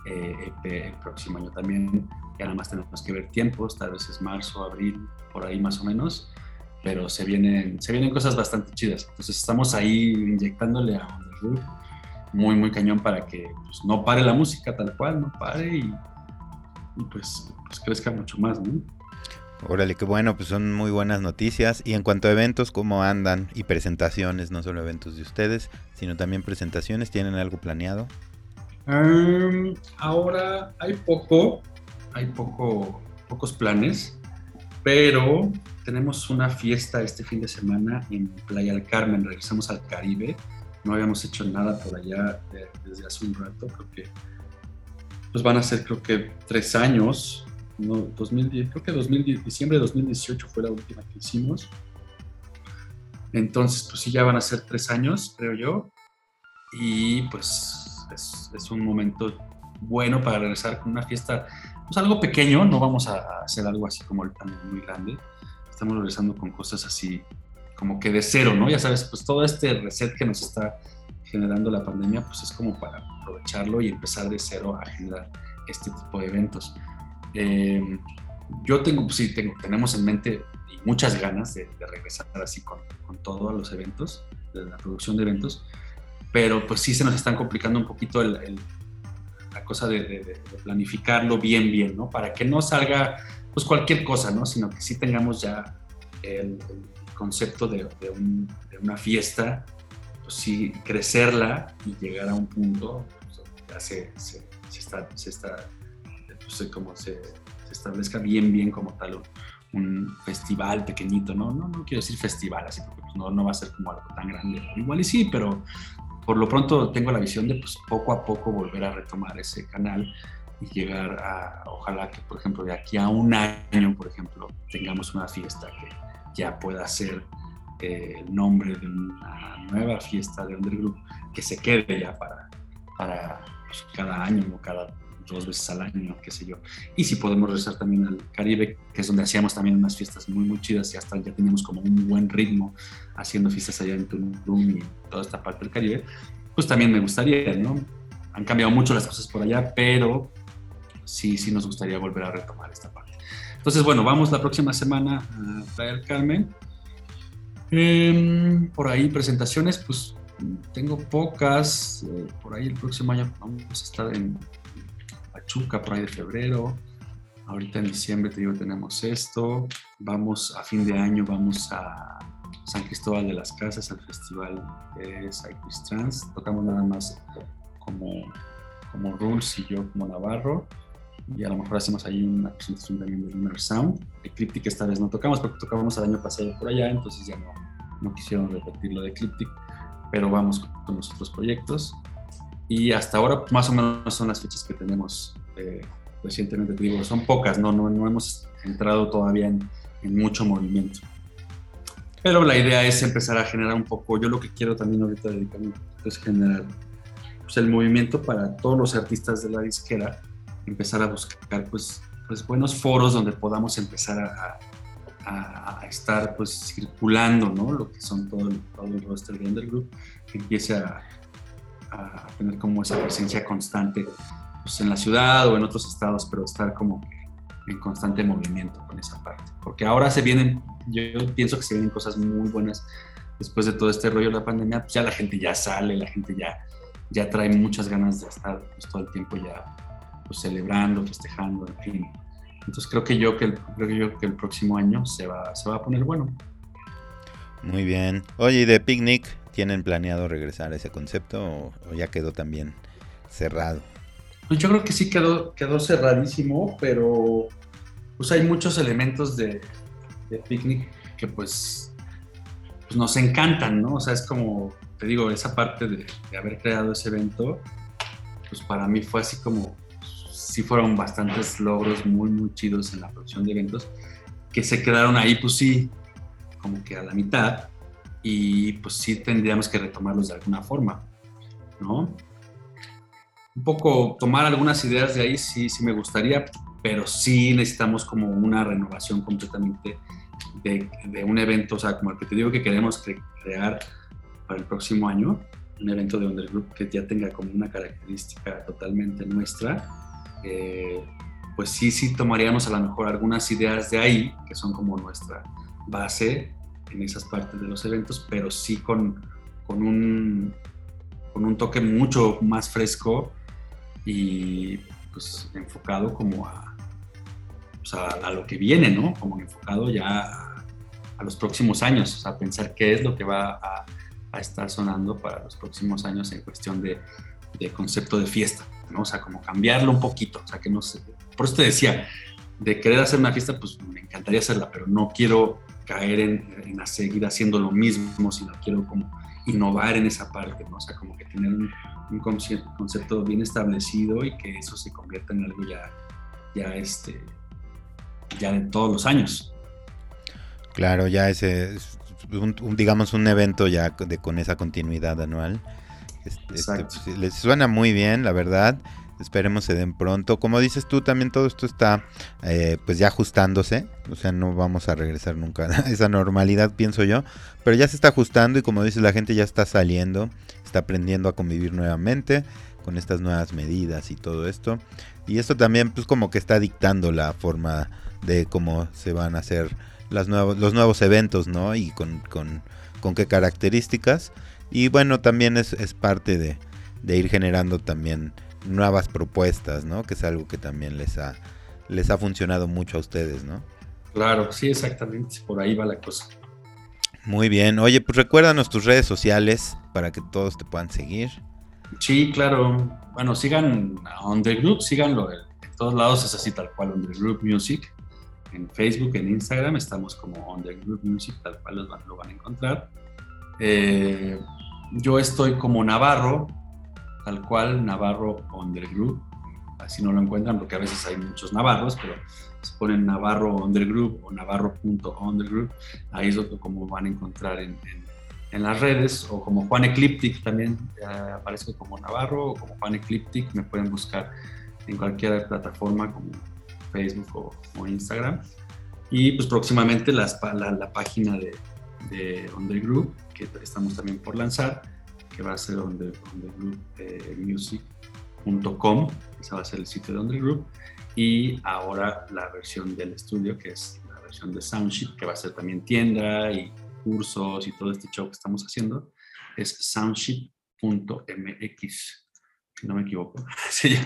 eh, EP el próximo año también. Ya nada más tenemos que ver tiempos, tal vez es marzo, abril, por ahí más o menos, pero se vienen, se vienen cosas bastante chidas. Entonces estamos ahí inyectándole a Underwood muy, muy cañón para que pues, no pare la música tal cual, no pare y, pues, pues, crezca mucho más, ¿no? Órale, qué bueno, pues son muy buenas noticias. Y en cuanto a eventos, ¿cómo andan? Y presentaciones, no solo eventos de ustedes, sino también presentaciones, ¿tienen algo planeado? ahora hay poco, hay poco, pocos planes, pero tenemos una fiesta este fin de semana en Playa del Carmen, regresamos al Caribe, no habíamos hecho nada por allá desde hace un rato, creo que pues van a ser creo que tres años, no, 2010, creo que 2010, diciembre de 2018 fue la última que hicimos. Entonces, pues sí, ya van a ser tres años, creo yo. Y pues es, un momento bueno para regresar con una fiesta, pues algo pequeño, no vamos a hacer algo así como el plan muy grande, estamos regresando con cosas así como que de cero, ¿no? Ya sabes, pues todo este reset que nos está generando la pandemia, pues es como para aprovecharlo y empezar de cero a generar este tipo de eventos. Em, yo tengo, pues sí, tengo, tenemos en mente y muchas ganas de, regresar así con, con todos los eventos, de la producción de eventos, pero pues sí se nos están complicando un poquito el, la cosa de, planificarlo bien, bien, ¿no? Para que no salga pues cualquier cosa, ¿no? Sino que sí tengamos ya el, concepto de, una fiesta, pues sí crecerla y llegar a un punto, pues, ya se, se, está, se está pues, como se, establezca bien, bien como tal un, festival pequeñito, ¿no? ¿no? No quiero decir festival, así porque pues, no, no va a ser como algo tan grande. Igual y sí, pero por lo pronto tengo la visión de pues, poco a poco volver a retomar ese canal y llegar a, ojalá que, por ejemplo, de aquí a un año, por ejemplo, tengamos una fiesta que ya pueda ser eh, el nombre de una nueva fiesta de Undergroup que se quede ya para, para pues, cada año o cada dos veces al año, qué sé yo. Y si podemos regresar también al Caribe, que es donde hacíamos también unas fiestas muy, muy chidas y hasta ya teníamos como un buen ritmo haciendo fiestas allá en Tulum y toda esta parte del Caribe, pues también me gustaría, ¿no? Han cambiado mucho las cosas por allá, pero sí, sí nos gustaría volver a retomar esta parte. Entonces, bueno, vamos la próxima semana a del Carmen. Em, por ahí presentaciones, pues tengo pocas. Eh, por ahí el próximo año vamos a estar en Pachuca por ahí de febrero. Ahorita en diciembre tenemos esto. Vamos a fin de año, vamos a San Cristóbal de las Casas, al festival de Cyclist Trans. Tocamos nada más como, como Rules y yo como Navarro. Y a lo mejor hacemos ahí una presentación también de Lunar Sound. Ecliptic esta vez no tocamos porque tocábamos el año pasado por allá, entonces ya no, no quisieron repetir lo de Ecliptic. Pero vamos con los otros proyectos. Y hasta ahora más o menos son las fechas que tenemos eh, recientemente. Te digo, son pocas, no, no, no hemos entrado todavía en, en, mucho movimiento. Pero la idea es empezar a generar un poco, yo lo que quiero también ahorita dedicarme es generar pues, el movimiento para todos los artistas de la disquera, empezar a buscar pues, pues buenos foros donde podamos empezar a, a, a estar pues circulando, ¿no? Lo que son todo el, todo el roster de Undergroup, que empiece a, a tener como esa presencia constante pues, en la ciudad o en otros estados, pero estar como en constante movimiento con esa parte. Porque ahora se vienen, yo pienso que se vienen cosas muy buenas después de todo este rollo de la pandemia, pues ya la gente ya sale, la gente ya, ya trae muchas ganas de estar pues, todo el tiempo ya pues, celebrando, festejando, en fin. Entonces creo que yo que el, creo que yo que el próximo año se va, se va a poner bueno. Muy bien. Oye, ¿y de picnic tienen planeado regresar a ese concepto o, ya quedó también cerrado? Pues yo creo que sí quedó, quedó cerradísimo, pero pues hay muchos elementos de, de picnic que pues, pues, nos encantan, ¿no? O sea, es como, te digo, esa parte de, haber creado ese evento, pues para mí fue así como, sí fueron bastantes logros muy, muy chidos en la producción de eventos, que se quedaron ahí, pues sí, como que a la mitad, y pues sí tendríamos que retomarlos de alguna forma, ¿no? Un poco tomar algunas ideas de ahí sí, sí me gustaría, pero sí necesitamos como una renovación completamente de, de un evento, o sea, como el que te digo que queremos crear para el próximo año, un evento de Undergroup que ya tenga como una característica totalmente nuestra, eh, pues sí, sí tomaríamos a lo mejor algunas ideas de ahí, que son como nuestra base en esas partes de los eventos, pero sí con, con, un, con un toque mucho más fresco y pues enfocado como a, pues, a, lo que viene, ¿no? Como enfocado ya a, a, los próximos años, o sea, pensar qué es lo que va a, a estar sonando para los próximos años en cuestión de, concepto de fiesta, ¿no? O sea, como cambiarlo un poquito, o sea, que no sé, por eso te decía, de querer hacer una fiesta, pues me encantaría hacerla, pero no quiero caer en, en seguir haciendo lo mismo, sino quiero como innovar en esa parte, ¿no? O sea, como que tener un, un concepto bien establecido y que eso se convierta en algo ya, ya, este, ya de todos los años. Claro, ya ese, un, digamos, un evento ya de, con esa continuidad anual. Este, este pues, les suena muy bien, la verdad. Esperemos se den pronto. Como dices tú, también todo esto está eh, pues ya ajustándose. O sea, no vamos a regresar nunca a esa normalidad, pienso yo. Pero ya se está ajustando y como dices, la gente ya está saliendo, está aprendiendo a convivir nuevamente con estas nuevas medidas y todo esto. Y esto también pues como que está dictando la forma de cómo se van a hacer las nuevos, los nuevos eventos, ¿no? Y con, con, con qué características. Y bueno, también es, es parte de, de, ir generando también nuevas propuestas, ¿no? Que es algo que también les ha, les ha funcionado mucho a ustedes, ¿no? Claro, sí, exactamente. Por ahí va la cosa. Muy bien. Oye, pues recuérdanos tus redes sociales para que todos te puedan seguir. Sí, claro. Bueno, sigan a Undergroup, síganlo en todos lados, es así tal cual, Undergroup Music en Facebook, en Instagram, estamos como On The Group Music, tal cual lo van, lo van a encontrar. Eh, yo estoy como Navarro, tal cual, Navarro On Group, así no lo encuentran porque a veces hay muchos Navarros, pero se ponen Navarro On Group o Navarro.ondegroup, ahí es lo que como van a encontrar en, las redes, o como Juan Ecliptic también, eh, aparezco como Navarro o como Juan Ecliptic, me pueden buscar en cualquier plataforma como Facebook o, Instagram. Y pues próximamente la, la, página de, de Group, que estamos también por lanzar, que va a ser undergroupmusic.com, eh, ese va a ser el sitio de Undergroup, y ahora la versión del estudio, que es la versión de Soundship, que va a ser también tienda y cursos y todo este show que estamos haciendo, es soundship.mx no me equivoco. Sí.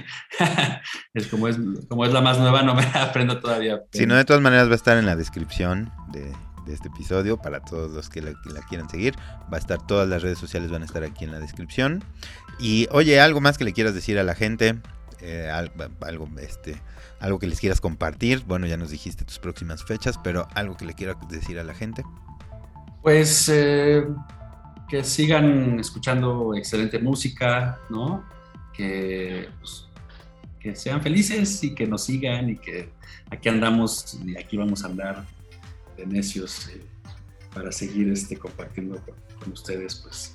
es como es como es la más nueva, no me aprendo todavía. Si no, de todas maneras va a estar en la descripción de, este episodio para todos los que la, quieran seguir. Va a estar todas las redes sociales, van a estar aquí en la descripción. Y oye, algo más que le quieras decir a la gente, eh, algo, este, algo que les quieras compartir. Bueno, ya nos dijiste tus próximas fechas, pero algo que le quieras decir a la gente. Pues eh, que sigan escuchando excelente música, ¿no? que, pues, que sean felices y que nos sigan y que aquí andamos y aquí vamos a andar de necios eh, para seguir este, compartiendo con, ustedes pues,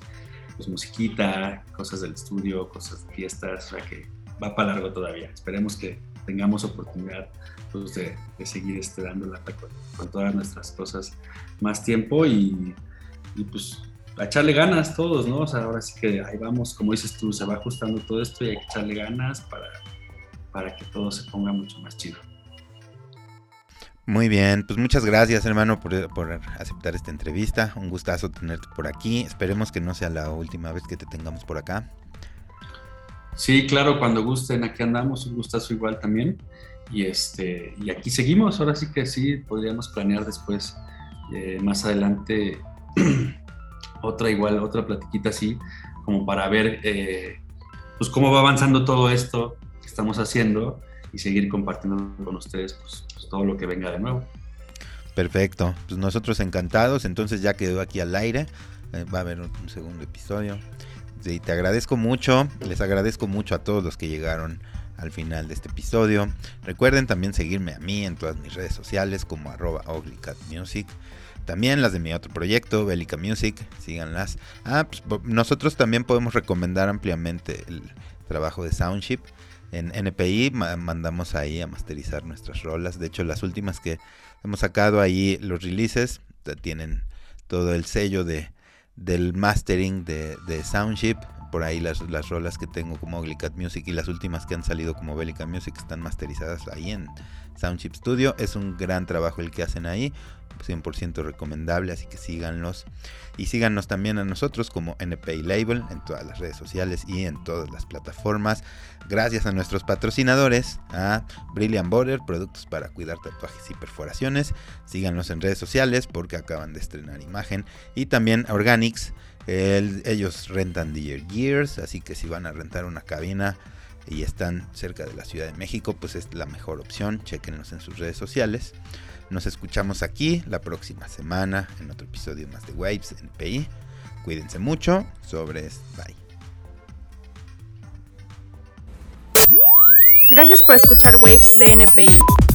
pues, musiquita, cosas del estudio, cosas de fiestas, o sea que va para largo todavía. Esperemos que tengamos oportunidad pues, de, seguir este, dando lata con, con, todas nuestras cosas más tiempo y, pues a echarle ganas todos, ¿no? O sea, ahora sí que ahí vamos, como dices tú, se va ajustando todo esto y hay que echarle ganas para, para que todo se ponga mucho más chido. Muy bien, pues muchas gracias hermano por, por, aceptar esta entrevista. Un gustazo tenerte por aquí. Esperemos que no sea la última vez que te tengamos por acá. Sí, claro, cuando gusten, aquí andamos, un gustazo igual también. Y este, y aquí seguimos, ahora sí que sí, podríamos planear después, eh, más adelante, otra igual, otra platiquita así, como para ver eh, pues cómo va avanzando todo esto que estamos haciendo y seguir compartiendo con ustedes pues, pues, todo lo que venga de nuevo. Perfecto, pues nosotros encantados, entonces ya quedó aquí al aire, eh, va a haber un, segundo episodio. Sí, te agradezco mucho, les agradezco mucho a todos los que llegaron al final de este episodio. Recuerden también seguirme a mí en todas mis redes sociales como arroba. También las de mi otro proyecto, Bélica Music, síganlas. Ah, pues, nosotros también podemos recomendar ampliamente el trabajo de Soundship. En NPI mandamos ahí a masterizar nuestras rolas. De hecho, las últimas que hemos sacado ahí, los releases, tienen todo el sello de, del mastering de, de Soundship por ahí las, las rolas que tengo como Glicat Music y las últimas que han salido como Bélica Music están masterizadas ahí en Soundchip Studio. Es un gran trabajo el que hacen ahí, 100% recomendable, así que síganlos. Y síganos también a nosotros como NPI Label en todas las redes sociales y en todas las plataformas. Gracias a nuestros patrocinadores, a Brilliant Border, productos para cuidar tatuajes y perforaciones. Síganos en redes sociales porque acaban de estrenar imagen. Y también a Organics ellos rentan Dear Years, así que si van a rentar una cabina y están cerca de la Ciudad de México, pues es la mejor opción. Chequenlos en sus redes sociales. Nos escuchamos aquí la próxima semana en otro episodio más de Waves NPI. Cuídense mucho. Sobres. Bye. Gracias por escuchar Waves de NPI.